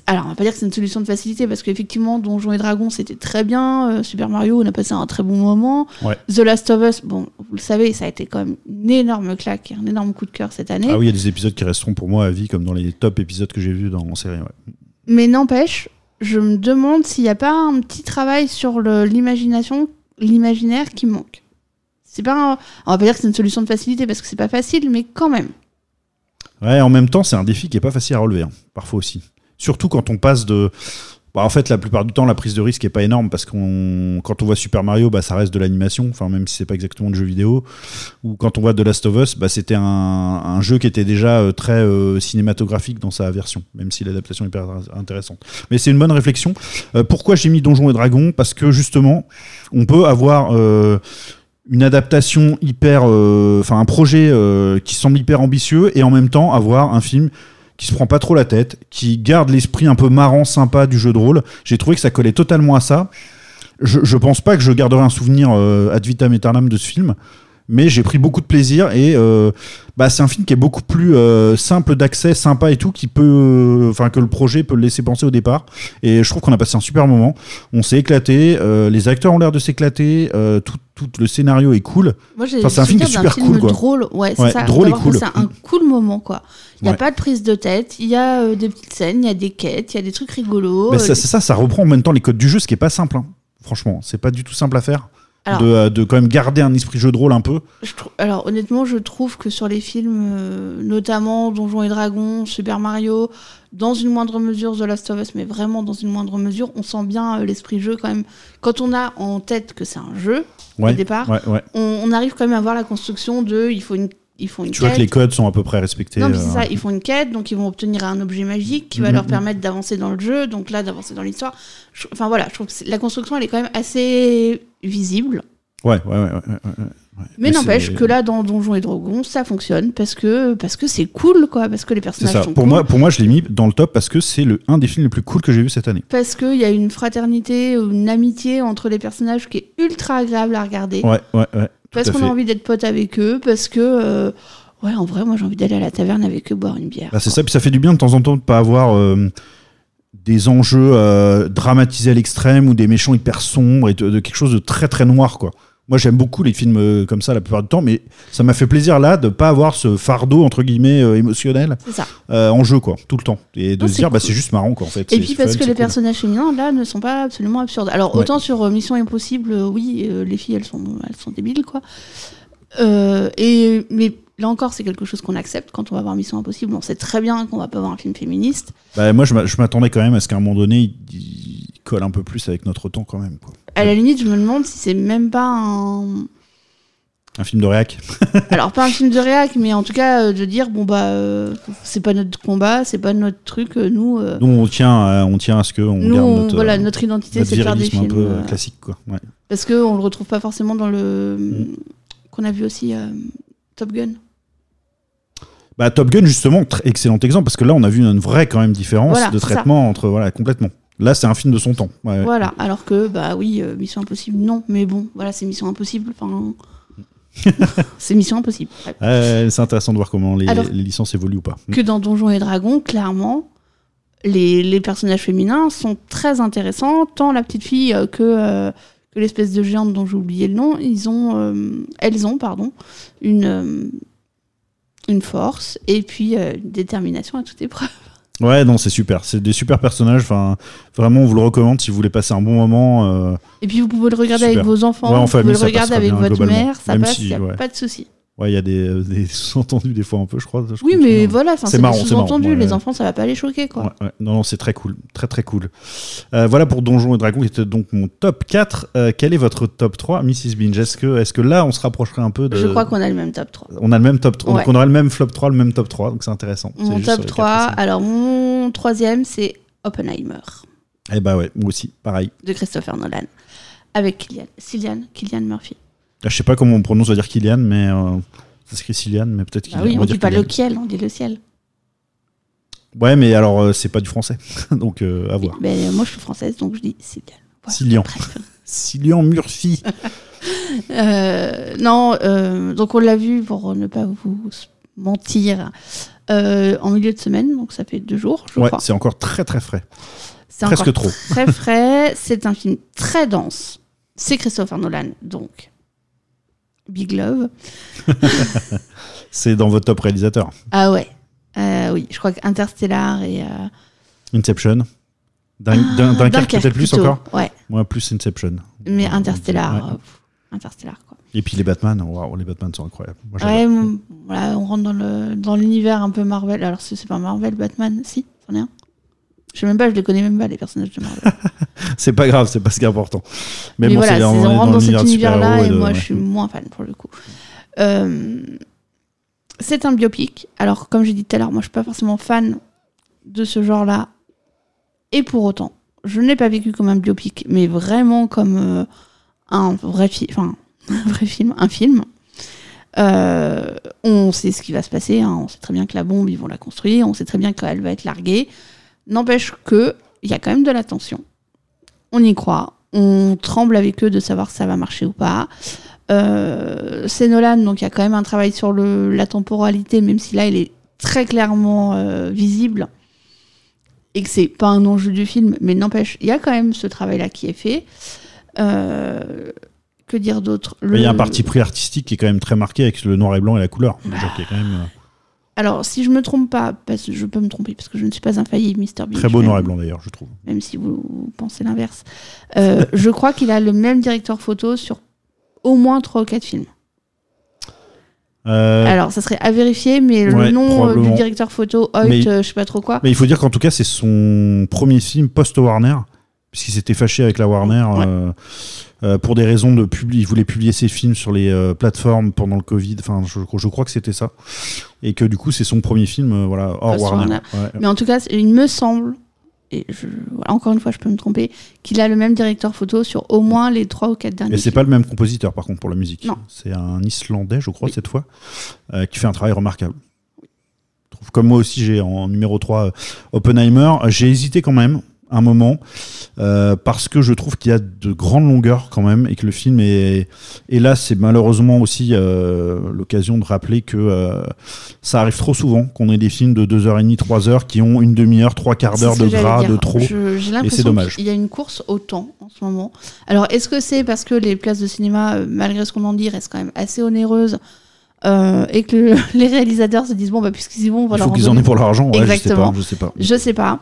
Alors, on va pas dire que c'est une solution de facilité, parce qu'effectivement, Donjons et Dragons, c'était très bien. euh, Super Mario, on a passé un très bon moment. Ouais. The Last of Us, bon, vous le savez, ça a été quand même une énorme claque, un énorme coup de cœur cette année. Ah oui, il y a des épisodes qui resteront pour moi à vie, comme dans les top épisodes que j'ai vus dans en série. ouais. Mais n'empêche, je me demande s'il n'y a pas un petit travail sur l'imagination, l'imaginaire qui manque. C'est pas, un- on va pas dire que c'est une solution de facilité parce que c'est pas facile, mais quand même. Ouais, en même temps, c'est un défi qui est pas facile à relever, hein, parfois aussi. Surtout quand on passe de. Bah, en fait, la plupart du temps, la prise de risque est pas énorme parce qu'on, quand on voit Super Mario, bah, ça reste de l'animation, même si c'est pas exactement de jeu vidéo. Ou quand on voit The Last of Us, bah, c'était un, jeu qui était déjà euh, très euh, cinématographique dans sa version, même si l'adaptation est hyper intéressante. Mais c'est une bonne réflexion. Euh, pourquoi j'ai mis Donjons et Dragons? Parce que justement, on peut avoir une adaptation hyper, enfin un projet qui semble hyper ambitieux et en même temps avoir un film qui se prend pas trop la tête, qui garde l'esprit un peu marrant, sympa du jeu de rôle. J'ai trouvé que ça collait totalement à ça. Je, pense pas que je garderai un souvenir euh, ad vitam aeternam de ce film, mais j'ai pris beaucoup de plaisir et euh, bah, c'est un film qui est beaucoup plus euh, simple d'accès, sympa et tout, qui peut, euh, que le projet peut le laisser penser au départ. Et je trouve qu'on a passé un super moment. On s'est éclaté, les acteurs ont l'air de s'éclater, tout, tout le scénario est cool. Moi, j'ai Enfin, c'est un film qui est super film cool, quoi. drôle, ouais, c'est Ouais, ça. drôle et cool. passé un cool moment, quoi. Il n'y a Ouais. pas de prise de tête, il y a des petites scènes, il y a des quêtes, il y a des trucs rigolos. C'est ça, ça reprend en même temps les codes du jeu, ce qui est pas simple. hein. Franchement, c'est pas du tout simple à faire. Alors- de, euh, de quand même garder un esprit jeu de rôle un peu. Je Alors honnêtement, je trouve que sur les films, euh, notamment Donjons et Dragons, Super Mario, dans une moindre mesure The Last of Us, mais vraiment dans une moindre mesure, on sent bien euh, l'esprit jeu quand même. Quand on a en tête que c'est un jeu Ouais, au départ, ouais, ouais. on, on arrive quand même à voir la construction de, il faut une, il faut une Tu vois que quête. les codes sont à peu près respectés. Non, mais c'est euh, ça, ils font une quête, donc ils vont obtenir un objet magique qui va Mhm, leur permettre d'avancer dans le jeu, donc là d'avancer dans l'histoire. Enfin voilà, je trouve que la construction elle est quand même assez visible. Ouais, ouais, ouais. ouais. Mais, n'empêche que là, dans Donjons et Dragons, ça fonctionne parce que parce que c'est cool, quoi, parce que les personnages ça. sont Pour cool, moi, pour moi, je l'ai mis dans le top parce que c'est le un des films les plus cool que j'ai vu cette année. parce qu'il y a une fraternité, une amitié entre les personnages qui est ultra agréable à regarder, Ouais, ouais, ouais. Parce qu'on a envie d'être potes avec eux, parce que euh, ouais, en vrai, moi j'ai envie d'aller à la taverne avec eux boire une bière. Bah, c'est ça, puis ça fait du bien de temps en temps de pas avoir euh, des enjeux euh, dramatisés à l'extrême ou des méchants hyper sombres et de, de quelque chose de très très noir quoi. Moi j'aime beaucoup les films euh, comme ça la plupart du temps, mais ça m'a fait plaisir là de pas avoir ce fardeau entre guillemets euh, émotionnel ça. euh, en jeu quoi, tout le temps, et de Non, se dire bah c'est juste marrant quoi en fait. Et puis parce fun, que les cool. personnages féminins là ne sont pas absolument absurdes. Alors Ouais. autant sur Mission Impossible, oui, les filles elles sont elles sont débiles quoi. Et mais là encore c'est quelque chose qu'on accepte quand on va voir Mission Impossible. On sait très bien qu'on va pas voir un film féministe. Bah, moi je m'attendais quand même à ce qu'à un moment donné il, il colle un peu plus avec notre temps quand même quoi. À la limite, je me demande si c'est même pas un Un film de réac. alors pas un film de réac, mais en tout cas euh, de dire bon bah euh, c'est pas notre combat, c'est pas notre truc. euh, nous, Nous on tient, à- on tient à ce que on nous, garde on- notre, voilà notre identité, c'est de faire des films un peu classique quoi. Ouais. parce que on le retrouve pas forcément dans le Mm. qu'on a vu aussi Top Gun. Bah, Top Gun, justement, excellent exemple, parce que là, on a vu une vraie quand même différence Voilà, de traitement entre. Voilà, complètement. Là, c'est un film de son temps. Ouais. Voilà, alors que, bah oui, euh, Mission Impossible, non, mais bon, voilà, c'est Mission Impossible, enfin. c'est Mission Impossible. Ouais. C'est intéressant de voir comment les, Alors- les licences évoluent ou pas. Que dans Donjons et Dragons, clairement, les, les personnages féminins sont très intéressants, tant la petite fille euh, que, euh, que l'espèce de géante dont j'ai oublié le nom, ils ont, elles ont, pardon, une, une force et puis euh, une détermination à toute épreuve. Ouais, non, c'est super. C'est des super personnages. Enfin, vraiment, on vous le recommande si vous voulez passer un bon moment. euh, Et puis vous pouvez le regarder Super. avec vos enfants, Ouais, en vous pouvez le regarder avec votre mère, ça Même passe, si, il n'y a ouais. pas de souci. Ouais, il y a des, euh, des sous-entendus des fois un peu, je crois. je Oui, mais voilà, C'est marrant, c'est ouais, les enfants, ça va pas les choquer, quoi. Ouais, ouais. Non, non, c'est très cool. Très, très cool. Euh, voilà pour Donjons et Dragons, qui était donc mon top 4. Euh, quel est votre top 3, Mrs. Binge? Est-ce que, est que là, on se rapprocherait un peu de. Je crois qu'on a le même top 3. On a le même top 3. Ouais. Donc on aura le même flop 3, le même top 3. Donc c'est intéressant. Mon juste top les 3, quatre et alors mon troisième, c'est Oppenheimer. Eh bah ouais, moi aussi, pareil. de Christopher Nolan, avec Cillian, Killian Murphy. Je sais pas comment on prononce, on va dire Kylian, mais euh, ça s'écrit Cillian, mais peut-être Ah Kylian. oui, on va dit pas Kylian. le ciel, on dit le ciel. Ouais, mais alors euh, c'est pas du français. donc euh, à voir. Mais euh, moi, je suis française, donc je dis Cillian. Voilà. Cillian Murphy. Euh, non, donc on l'a vu, pour ne pas vous mentir, en milieu de semaine, donc ça fait deux jours, je Ouais, c'est encore très très frais. C'est presque trop. Très frais. C'est un film très dense. C'est Christopher Nolan, donc Big Love. C'est dans votre top réalisateur. Ah ouais. Euh, oui, je crois que Interstellar et euh, Inception. Dun- ah, Dun- Dunkerque Dunkerque peut-être plus encore Ouais, Moi plus Inception. mais. Interstellar. Ouais. euh, Interstellar quoi. Et puis les Batman, waouh, les Batman sont incroyables. Moi. Ouais, m- voilà, on rentre dans le dans l'univers un peu Marvel. Alors c'est c'est pas Marvel, Batman, si, c'en est un. Je sais même pas, je les connais même pas les personnages de Marvel. C'est pas grave, c'est pas ce qui est important. Mais, bon, voilà, on, rentre dans cet univers-là et de- moi ouais. je suis moins fan pour le coup. Euh, c'est un biopic. Alors, comme j'ai dit tout à l'heure, moi je suis pas forcément fan de ce genre-là. Et pour autant, je ne l'ai pas vécu comme un biopic, mais vraiment comme euh, un vrai film, enfin un vrai film, un film. Euh, on sait ce qui va se passer, hein. on sait très bien que la bombe, ils vont la construire, on sait très bien qu'elle va être larguée. N'empêche que il y a quand même de la tension. On y croit, on tremble avec eux de savoir si ça va marcher ou pas. Euh, c'est Nolan, donc il y a quand même un travail sur le, la temporalité, même si là, il est très clairement euh, visible et que c'est pas un enjeu du film, mais n'empêche, il y a quand même ce travail-là qui est fait. Euh, que dire d'autre? Il y a un parti pris artistique qui est quand même très marqué avec le noir et blanc et la couleur. Quand même, euh, Alors, si je me trompe pas, parce que je peux me tromper, parce que je ne suis pas infaillible, Mr. Bean. très beau noir et blanc d'ailleurs, je trouve. Même si vous, pensez l'inverse. Euh, je crois qu'il a le même directeur photo sur au moins 3 ou 4 films. Euh, Alors, ça serait à vérifier, mais ouais, le nom euh, du directeur photo, Hoyt, Mais- je sais pas trop quoi. Mais il faut dire qu'en tout cas, c'est son premier film post-Warner, puisqu'il s'était fâché avec la Warner Ouais. euh, euh, pour des raisons de publier. Il voulait publier ses films sur les euh, plateformes pendant le Covid. Enfin, je, je crois que c'était ça. Et que du coup, c'est son premier film, voilà, hors. Warner. Ouais. Mais en tout cas, il me semble, et je- voilà, encore une fois, je peux me tromper, qu'il a le même directeur photo sur au moins les 3 ou 4 derniers Et c'est pas le même compositeur, par contre, pour la musique. C'est un Islandais, je crois, cette fois, qui fait un travail remarquable. Comme moi aussi, j'ai en numéro 3 euh, Oppenheimer. J'ai hésité quand même un moment, euh, parce que je trouve qu'il y a de grandes longueurs quand même, et que le film est... Et là, c'est malheureusement aussi euh, l'occasion de rappeler que euh, ça arrive trop souvent qu'on ait des films de 2h30, 3h qui ont une demi-heure, trois quarts C'est d'heure de gras, de trop. Je- J'ai l'impression dommage. qu'il y a une course au temps en ce moment. Alors, est-ce que c'est parce que les places de cinéma, malgré ce qu'on en dit, restent quand même assez onéreuses euh, et que le- les réalisateurs se disent bon, bah, puisqu'ils y vont, on va Il faut qu'ils en aient pour l'argent, ouais, Exactement. je sais pas. Je sais pas. Je sais pas.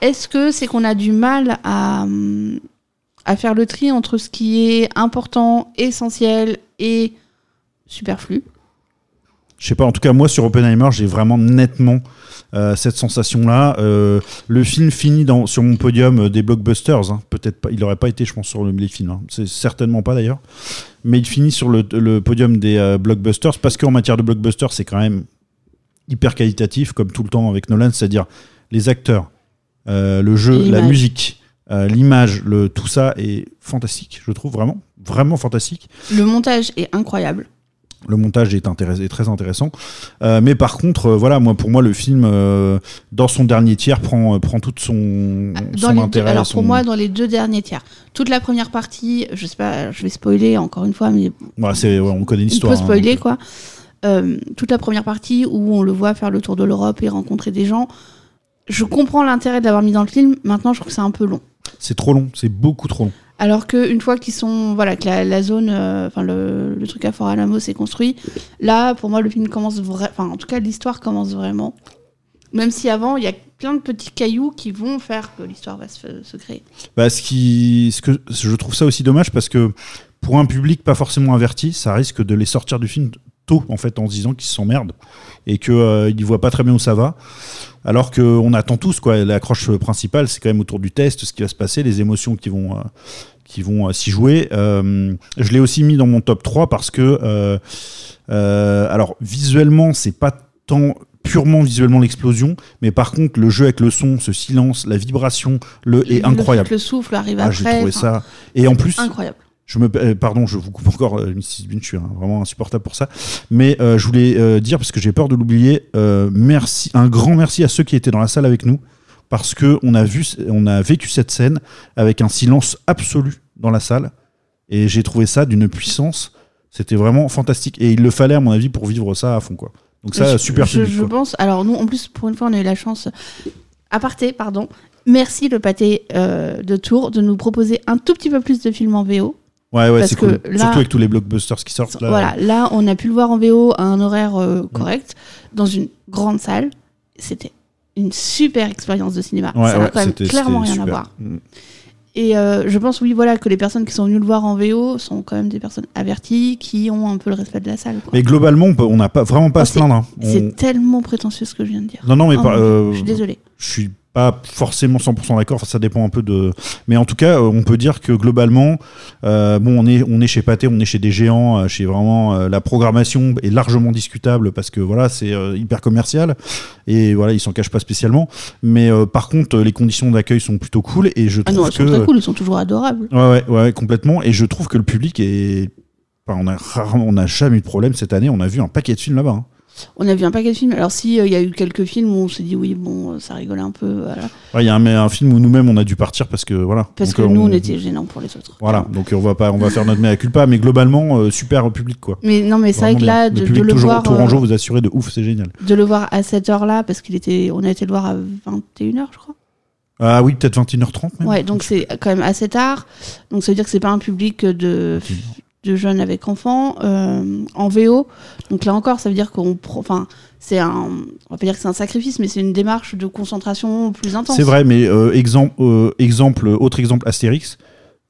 Est-ce que c'est qu'on a du mal à, faire le tri entre ce qui est important, essentiel et superflu? Je sais pas, en tout cas, moi sur Oppenheimer, j'ai vraiment nettement euh, cette sensation-là. Euh, le film finit sur mon podium euh, des blockbusters. hein. Peut-être pas, il n'aurait pas été, je pense, sur le- les films. hein. C'est certainement pas d'ailleurs. Mais il finit sur le, le podium des blockbusters parce qu'en matière de blockbusters, c'est quand même hyper qualitatif, comme tout le temps avec Nolan, c'est-à-dire les acteurs, euh, le jeu, la musique, euh, l'image, le, tout ça est fantastique, je trouve vraiment, vraiment fantastique. Le montage est incroyable. Le montage est, intéress- est très intéressant. Euh, mais par contre, voilà, moi, pour moi, le film, dans son dernier tiers, prend, prend tout son, Ah, Dans son les deux- intérêt. alors son- pour moi, dans les deux derniers tiers, toute la première partie, je sais pas, je vais spoiler encore une fois, mais Voilà, c'est- ouais, on connaît on l'histoire. peut hein, spoiler donc, quoi. Toute la première partie où on le voit faire le tour de l'Europe et rencontrer des gens. Je comprends l'intérêt de l'avoir mis dans le film. Maintenant, je trouve que c'est un peu long. C'est trop long, c'est beaucoup trop long. Alors qu'une fois qu'ils sont, voilà, que la, la zone, euh, enfin le, le truc à Fort Alamo s'est construit, là, pour moi, le film commence vraiment, enfin en tout cas, l'histoire commence vraiment. Même si avant, il y a plein de petits cailloux qui vont faire que l'histoire va se, se créer. Bah, ce qui, ce que je trouve ça aussi dommage parce que pour un public pas forcément averti, ça risque de les sortir du film tôt en fait en se disant qu'ils s'emmerdent et que euh, ils voient pas très bien où ça va. Alors qu'on attend tous quoi. L'accroche principale, c'est quand même autour du test, ce qui va se passer, les émotions qui vont euh, qui vont euh, s'y jouer. Euh, je l'ai aussi mis dans mon top 3 parce que alors visuellement, c'est pas tant purement visuellement l'explosion, mais par contre le jeu avec le son, ce silence, la vibration, le est Le- incroyable. Le, souffle arrive Ah, j'ai après. trouvé enfin, ça. Et en plus, Incroyable. Je me, euh, pardon, je vous coupe encore, euh, Mrs. Bean, je suis hein, vraiment insupportable pour ça. Mais euh, je voulais euh, dire, parce que j'ai peur de l'oublier, euh, merci, un grand merci à ceux qui étaient dans la salle avec nous, parce que on a vu, on a vécu cette scène avec un silence absolu dans la salle, et j'ai trouvé ça d'une puissance. C'était vraiment fantastique, et il le fallait à mon avis pour vivre ça à fond, quoi. Donc ça, je, super je, public, je pense. Alors nous, en plus, pour une fois, on a eu la chance. Aparté, pardon. Merci le pâté euh, de Tours de nous proposer un tout petit peu plus de films en VO. Ouais, ouais, c'est cool. là- Surtout avec tous les blockbusters qui sortent. Là, Voilà, là, on a pu le voir en VO à un horaire euh, Mm. correct, dans une grande salle. C'était une super expérience de cinéma. Ouais, Ça n'a ouais, quand même clairement rien à voir. Mm. Et euh, je pense, oui, voilà, que les personnes qui sont venues le voir en VO sont quand même des personnes averties, qui ont un peu le respect de la salle. quoi. Mais globalement, on n'a pas vraiment pas à Oh, se plaindre. hein. On- C'est tellement prétentieux ce que je viens de dire. Non, non, mais Oh pas- euh, Je suis désolée. je suis pas forcément 100% d'accord. Enfin, ça dépend un peu de. Mais en tout cas, euh, on peut dire que globalement, euh, bon, on est on est chez Pathé, on est chez des géants, euh, chez vraiment euh, la programmation est largement discutable parce que voilà, c'est euh, hyper commercial et voilà, ils s'en cachent pas spécialement. Mais par contre, les conditions d'accueil sont plutôt cool et je Ah trouve non, ils que sont très cool, ils sont toujours adorables. ouais, ouais, ouais, complètement. Et je trouve que le public est Enfin, on a rarement, on n'a jamais eu de problème cette année. On a vu un paquet de films là-bas. hein. On a vu un paquet de films. Alors, si euh, il y a eu quelques films où on s'est dit oui, bon, euh, ça rigolait un peu, voilà. Ouais, Il y a un, mais un film où nous-mêmes on a dû partir parce que voilà. Parce Donc, que euh, nous, on était gênants pour les autres. Voilà, donc on va pas, on va faire notre mea culpa, mais globalement super public quoi. Mais non, mais c'est vrai que là, de, le de le toujours voir, tourangeau vous assurez de ouf, c'est génial. de le voir à cette heure-là, parce qu'il était, on a été le voir à 21h, je crois. Ah oui, peut-être 21h30 même. Ouais, donc c'est quand même assez tard. Donc ça veut dire que c'est pas un public de, de jeunes avec enfants euh, en VO. Donc là encore, ça veut dire qu'on, enfin, c'est un, on va pas dire que c'est un sacrifice, mais c'est une démarche de concentration plus intense. C'est vrai, mais euh, exemple, euh, exemple, autre exemple Astérix,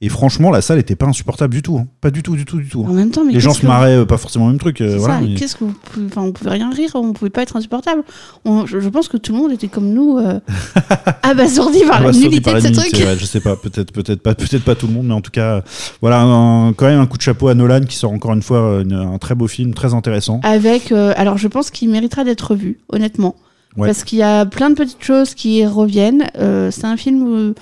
Et franchement, la salle était pas insupportable du tout. hein. Pas du tout, du tout, du tout. En même temps, mais Les gens se marraient euh, pas forcément au même truc. euh, voilà, ça, mais- qu'est-ce que vous pouvez... enfin, on pouvait rien rire, on pouvait pas être insupportable. On- je, je pense que tout le monde était comme nous, euh, abasourdi par la nullité par de ce truc. ouais, je sais pas, peut-être, peut-être pas, peut-être pas tout le monde, mais en tout cas, voilà, un- quand même un coup de chapeau à Nolan qui sort encore une fois euh, une- un très beau film, très intéressant. Avec, euh, alors je pense qu'il méritera d'être revu, honnêtement. Ouais. Parce qu'il y a plein de petites choses qui reviennent. C'est un film, où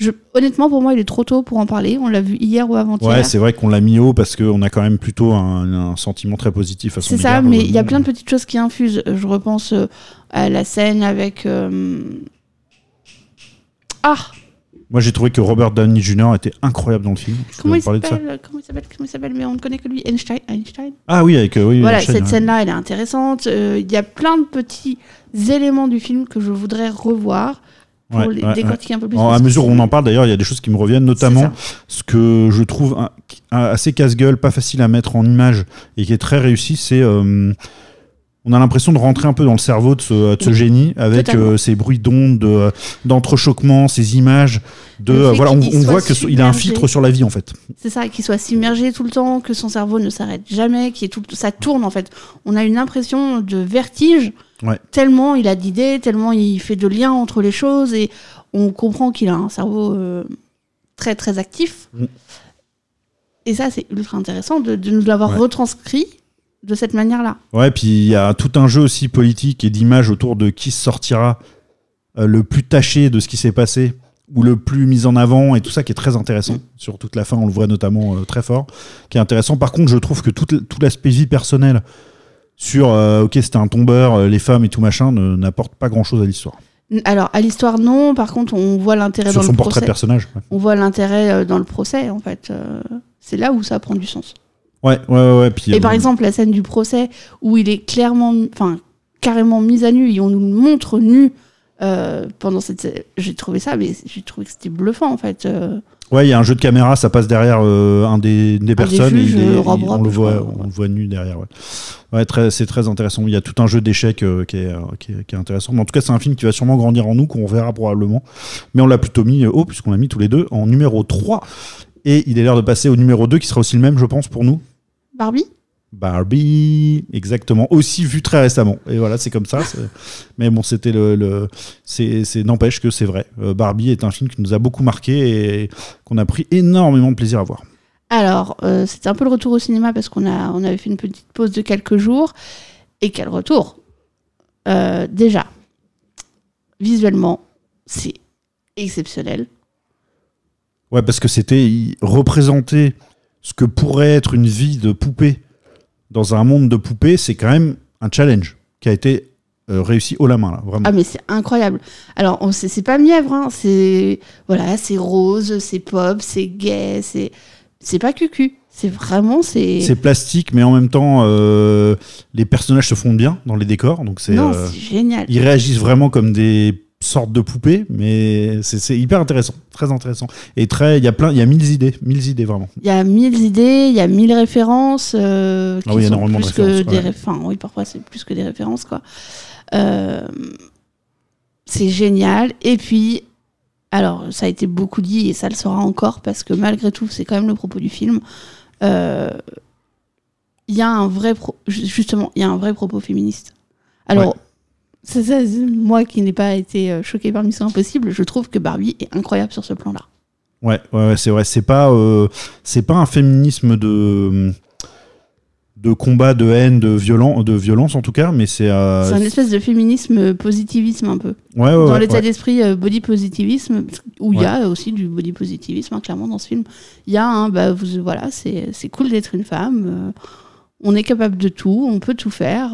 je, honnêtement, pour moi, il est trop tôt pour en parler. On l'a vu hier ou avant-hier. Ouais, c'est vrai qu'on l'a mis haut parce qu'on a quand même plutôt un, un sentiment très positif à son C'est ça, mais euh, il y a plein de petites choses qui infusent. Je repense euh, à la scène avec. euh, Ah Moi, j'ai trouvé que Robert Downey Jr. était incroyable dans le film. Comment il s'appelle Comment il s'appelle Comment il s'appelle Mais on ne connaît que lui. Einstein. Einstein Ah oui, avec euh, oui, voilà, Einstein, cette ouais. scène-là, elle est intéressante. Euh, Il y a plein de petits éléments du film que je voudrais revoir pour Ouais, les ouais, décortiquer un peu plus. En- à mesure où on en parle, d'ailleurs, il y a des choses qui me reviennent, notamment ce que je trouve un- un- assez casse-gueule, pas facile à mettre en image et qui est très réussi, c'est euh, on a l'impression de rentrer un peu dans le cerveau de ce, de ce Oui, génie avec euh, ces bruits d'ondes, de- d'entrechoquements, ces images. De, euh, voilà, on, qu'il voit que so- il a un filtre sur la vie en fait. C'est ça, qu'il soit submergé tout le temps, que son cerveau ne s'arrête jamais, qui tout, ça tourne en fait. On a une impression de vertige, Ouais. tellement il a d'idées, tellement il fait de liens entre les choses et on comprend qu'il a un cerveau euh, très très actif. Mm. Et ça, c'est ultra intéressant de, de nous l'avoir Ouais. retranscrit de cette manière-là. Ouais, puis il y a tout un jeu aussi politique et d'image autour de qui sortira euh, le plus taché de ce qui s'est passé ou le plus mis en avant et tout ça qui est très intéressant. Sur toute la fin, on le voit notamment euh, très fort, qui est intéressant. Par contre, je trouve que tout, tout l'aspect vie personnelle sur euh, ok c'était un tombeur, euh, les femmes et tout machin n'apporte pas grand chose à l'histoire. Alors, à l'histoire, non. Par contre, on voit l'intérêt dans son le portrait de procès. personnage. ouais. On voit l'intérêt euh, dans le procès, en fait. C'est là où ça prend du sens. Ouais, ouais, ouais. ouais, puis, Et par exemple, la scène du procès où il est clairement, enfin, carrément mis à nu et on nous le montre nu pendant cette. J'ai trouvé ça, mais j'ai trouvé que c'était bluffant en fait. Euh. Ouais, il y a un jeu de caméra, ça passe derrière euh, un des, des personnes juges, et il est- euh, Rob il- Rob, on, le voit, crois. on le voit nu derrière. Ouais, ouais très, c'est très intéressant. Il y a tout un jeu d'échecs euh, qui, est, euh, qui, est, qui est intéressant. Mais en tout cas, c'est un film qui va sûrement grandir en nous, qu'on verra probablement. Mais on l'a plutôt mis haut, puisqu'on l'a mis tous les deux en numéro 3. Et il est l'heure de passer au numéro 2, qui sera aussi le même, je pense, pour nous. Barbie? Barbie, exactement, aussi vu très récemment. Et voilà, c'est comme ça. c'est- Mais bon, c'était le, le- c'est, n'empêche que c'est vrai. Euh, Barbie est un film qui nous a beaucoup marqué et qu'on a pris énormément de plaisir à voir. Alors, euh, c'était un peu le retour au cinéma parce qu'on a, on avait fait une petite pause de quelques jours. Et quel retour? Euh, Déjà, visuellement, c'est exceptionnel. Ouais, parce que c'était représenter ce que pourrait être une vie de poupée dans un monde de poupées, c'est quand même un challenge qui a été euh, réussi haut la main là, vraiment. Ah mais c'est incroyable. Alors on c'est pas mièvre, hein, c'est voilà, c'est rose, c'est pop, c'est gay, c'est c'est pas cucu. C'est vraiment c'est. C'est plastique, mais en même temps, euh, les personnages se fondent bien dans les décors, donc c'est. Non, euh, c'est génial. ils réagissent vraiment comme des sortes de poupées, mais c'est hyper intéressant, très intéressant. Et très, il y a plein, il y a mille idées, mille idées vraiment. Il y a mille idées, il y a mille références euh, qui Ah oui, sont de plus que références, des ouais. enfin, oui, parfois c'est plus que des références quoi. Euh, c'est génial. Et puis, alors ça a été beaucoup dit et ça le sera encore parce que malgré tout, c'est quand même le propos du film. Euh, Il y a un vrai pro- justement, il y a un vrai propos féministe. Alors. Ouais. C'est ça, c'est- moi qui n'ai pas été euh, choquée par Mission Impossible, je trouve que Barbie est incroyable sur ce plan-là. Ouais, ouais, c'est vrai. C'est pas, euh, c'est pas un féminisme de de combat, de haine, de violence, de violence en tout cas, mais c'est. euh, C'est un espèce de féminisme euh, positivisme un peu. ouais, ouais, dans ouais, l'état d'esprit euh, body positivisme, où il y a aussi du body positivisme, hein, clairement, dans ce film. Il y a un, bah, vous, voilà, c'est c'est cool d'être une femme, euh, on est capable de tout, on peut tout faire.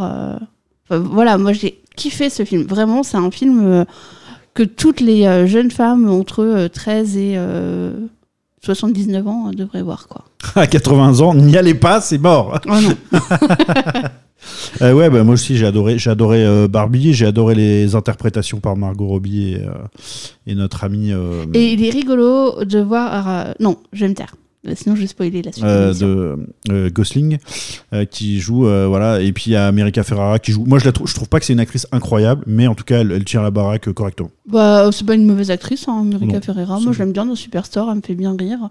Enfin, voilà, moi j'ai kiffé ce film. Vraiment, c'est un film euh, que toutes les euh, jeunes femmes entre euh, 13 et euh, 79 ans devraient voir, quoi. À 80 ans, n'y allez pas, c'est mort. Oh non. Euh, ouais, bah, moi aussi j'ai adoré, j'ai adoré euh, Barbie, j'ai adoré les interprétations par Margot Robbie et, euh, et notre ami Et il est rigolo de voir. non, je vais me taire. Sinon, je vais spoiler la suite. de euh, de euh, Gosling euh, qui joue, euh, voilà, et puis il y a America Ferrara qui joue. Moi je la trouve, je trouve pas que c'est une actrice incroyable, mais en tout cas elle, elle tient la baraque correctement. Bah, c'est pas une mauvaise actrice, hein, America Non, Ferrera. c'est- Moi, je l'aime bien dans Superstore, elle me fait bien rire.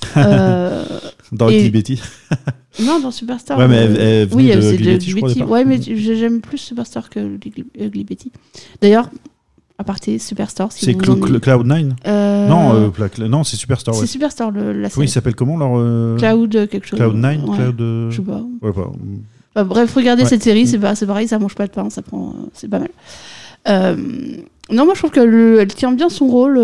Euh, Dans Et- Ugly Betty. non, dans Superstar. Ouais, mais elle- elle est venue oui, de elle faisait Ugly de Betty, je crois, au Betty. départ. Ouais, mais j'ai- j'aime plus Superstar que Ugly Betty. D'ailleurs, à partir Superstar, si C'est vous Clo- en- Clo- Cloud9 Euh, Non, euh, non c'est Superstar. c'est Ouais. Superstar le, la Oui, série. il s'appelle comment leur. euh, Cloud quelque chose. Cloud9 Ouais. Cloud. Je sais pas. ouais, bref, regardez cette série, c'est pas- c'est pareil, ça mange pas de pain, ça prend, c'est pas mal. Non, moi je trouve qu'elle elle tient bien son rôle.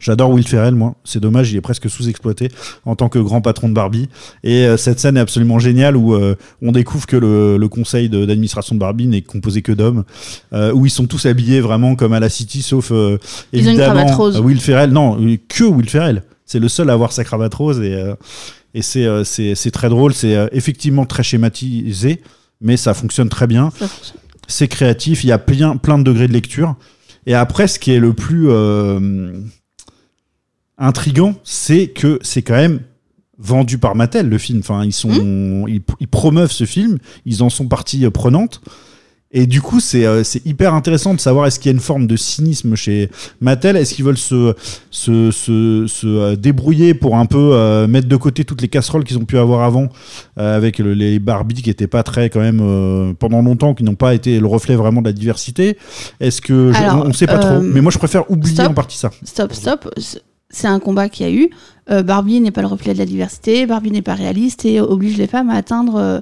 J'adore Will Ferrell, moi. C'est dommage, il est presque sous-exploité en tant que grand patron de Barbie. Et euh, cette scène est absolument géniale où euh, on découvre que le, le conseil d'administration de, Barbie n'est composé que d'hommes, euh, où ils sont tous habillés vraiment comme à la City, sauf évidemment cravate rose. Will Ferrell. Non, que Will Ferrell. C'est le seul à avoir sa cravate rose et, et c'est très drôle. C'est effectivement très schématisé, mais ça fonctionne très bien c'est créatif, il y a plein, plein de degrés de lecture. Et après, ce qui est le plus intrigant, c'est que c'est quand même vendu par Mattel, le film. Enfin, ils, sont, ils, ils promeuvent ce film, ils en sont partie euh, prenante. Et du coup, c'est euh, c'est hyper intéressant de savoir est-ce qu'il y a une forme de cynisme chez Mattel Est-ce qu'ils veulent se, se, se, se, euh, débrouiller pour un peu euh, mettre de côté toutes les casseroles qu'ils ont pu avoir avant euh, avec le- les Barbie qui n'étaient pas très, quand même, pendant longtemps, qui n'ont pas été le reflet vraiment de la diversité Est-ce que. je- Alors, on ne sait pas trop. Mais moi, je préfère oublier stop. en partie ça. Stop, stop. C'est- un combat qu'il y a eu. Euh, Barbie n'est pas le reflet de la diversité, Barbie n'est pas réaliste et oblige les femmes à atteindre euh,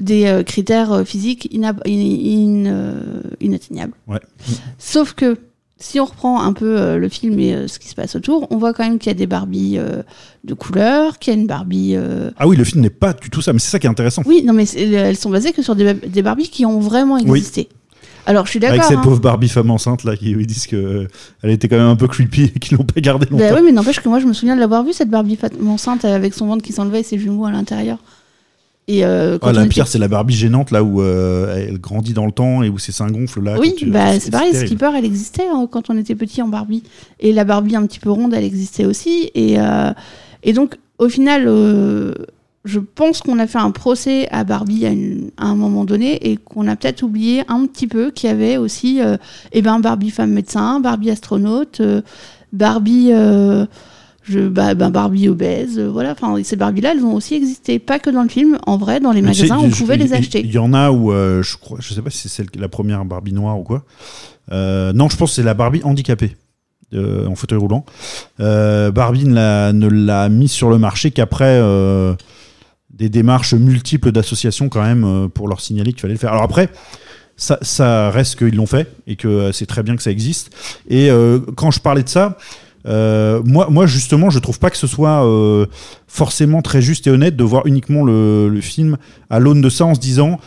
des euh, critères physiques ina- in- in- inatteignables. Ouais. Sauf que si on reprend un peu le film et ce qui se passe autour, on voit quand même qu'il y a des Barbies de couleur, qu'il y a une Barbie. Ah oui, le film n'est pas du tout ça, mais c'est ça qui est intéressant. Oui, non, mais elles sont basées que sur des, des Barbies qui ont vraiment Oui. Alors, je suis Avec d'accord. cette hein. pauvre Barbie femme enceinte là qui ils disent que elle était quand même un peu creepy et qu'ils l'ont pas gardée longtemps. Bah oui, mais n'empêche que moi, je me souviens de l'avoir vue, cette Barbie fat- enceinte avec son ventre qui s'enlevait et ses jumeaux à l'intérieur. Et euh, quand Ah, la était- pire, c'est la Barbie gênante là où euh, elle grandit dans le temps et où ses seins gonflent là. Oui, tu- bah, c'est pareil, terrible. Skipper, elle existait hein, quand on était petit en Barbie. Et la Barbie un petit peu ronde, elle existait aussi. Et, euh, et donc, au final, euh, je pense qu'on a fait un procès à Barbie à, une- à un moment donné et qu'on a peut-être oublié un petit peu qu'il y avait aussi euh, eh ben, Barbie femme médecin, Barbie astronaute, euh, Barbie. euh, je, bah, bah, Barbie obèse, voilà. Enfin, ces Barbies-là, elles ont aussi existé, pas que dans le film. En vrai, dans les Mais magasins, on pouvait les acheter. Il y en a où je crois, je sais pas si c'est la première Barbie noire ou quoi. Non, je pense que c'est la Barbie handicapée. en fauteuil roulant. Barbie ne l'a, mis sur le marché qu'après des démarches multiples d'associations quand même euh, pour leur signaler qu'il fallait le faire. Alors après, ça, reste qu'ils l'ont fait et que euh, c'est très bien que ça existe. Et euh, quand je parlais de ça, moi, justement, je trouve pas que ce soit forcément très juste et honnête de voir uniquement le, film à l'aune de ça en se disant.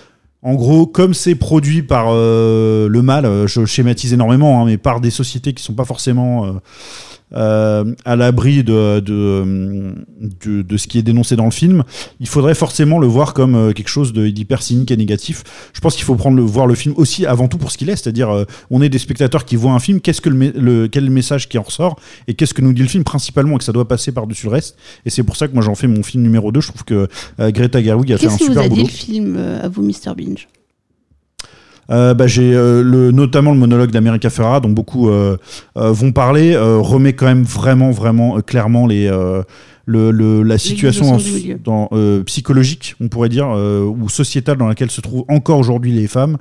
En gros, comme c'est produit par le mal, je schématise énormément, hein, mais par des sociétés qui sont pas forcément euh, à l'abri de, de, de, de ce qui est dénoncé dans le film, il faudrait forcément le voir comme euh, quelque chose d'hyper cynique et négatif. Je pense qu'il faut prendre le, voir le film aussi avant tout pour ce qu'il est, c'est-à-dire euh, on est des spectateurs qui voient un film, qu'est-ce que le, quel est le message qui en ressort et qu'est-ce que nous dit le film principalement et que ça doit passer par-dessus le reste. Et c'est pour ça que moi j'en fais mon film numéro 2. Je trouve que Greta Gerwig a fait un Qu'est-ce qui vous super a dit boulot. le film à vous, Mr. Binge? Bah, j'ai euh, le, notamment le monologue d'America Ferrara dont beaucoup euh, euh, vont parler euh, remet quand même vraiment vraiment euh, clairement les euh, le, le- la situation dans, euh, psychologique on pourrait dire euh, ou sociétale dans laquelle se trouvent encore aujourd'hui les femmes.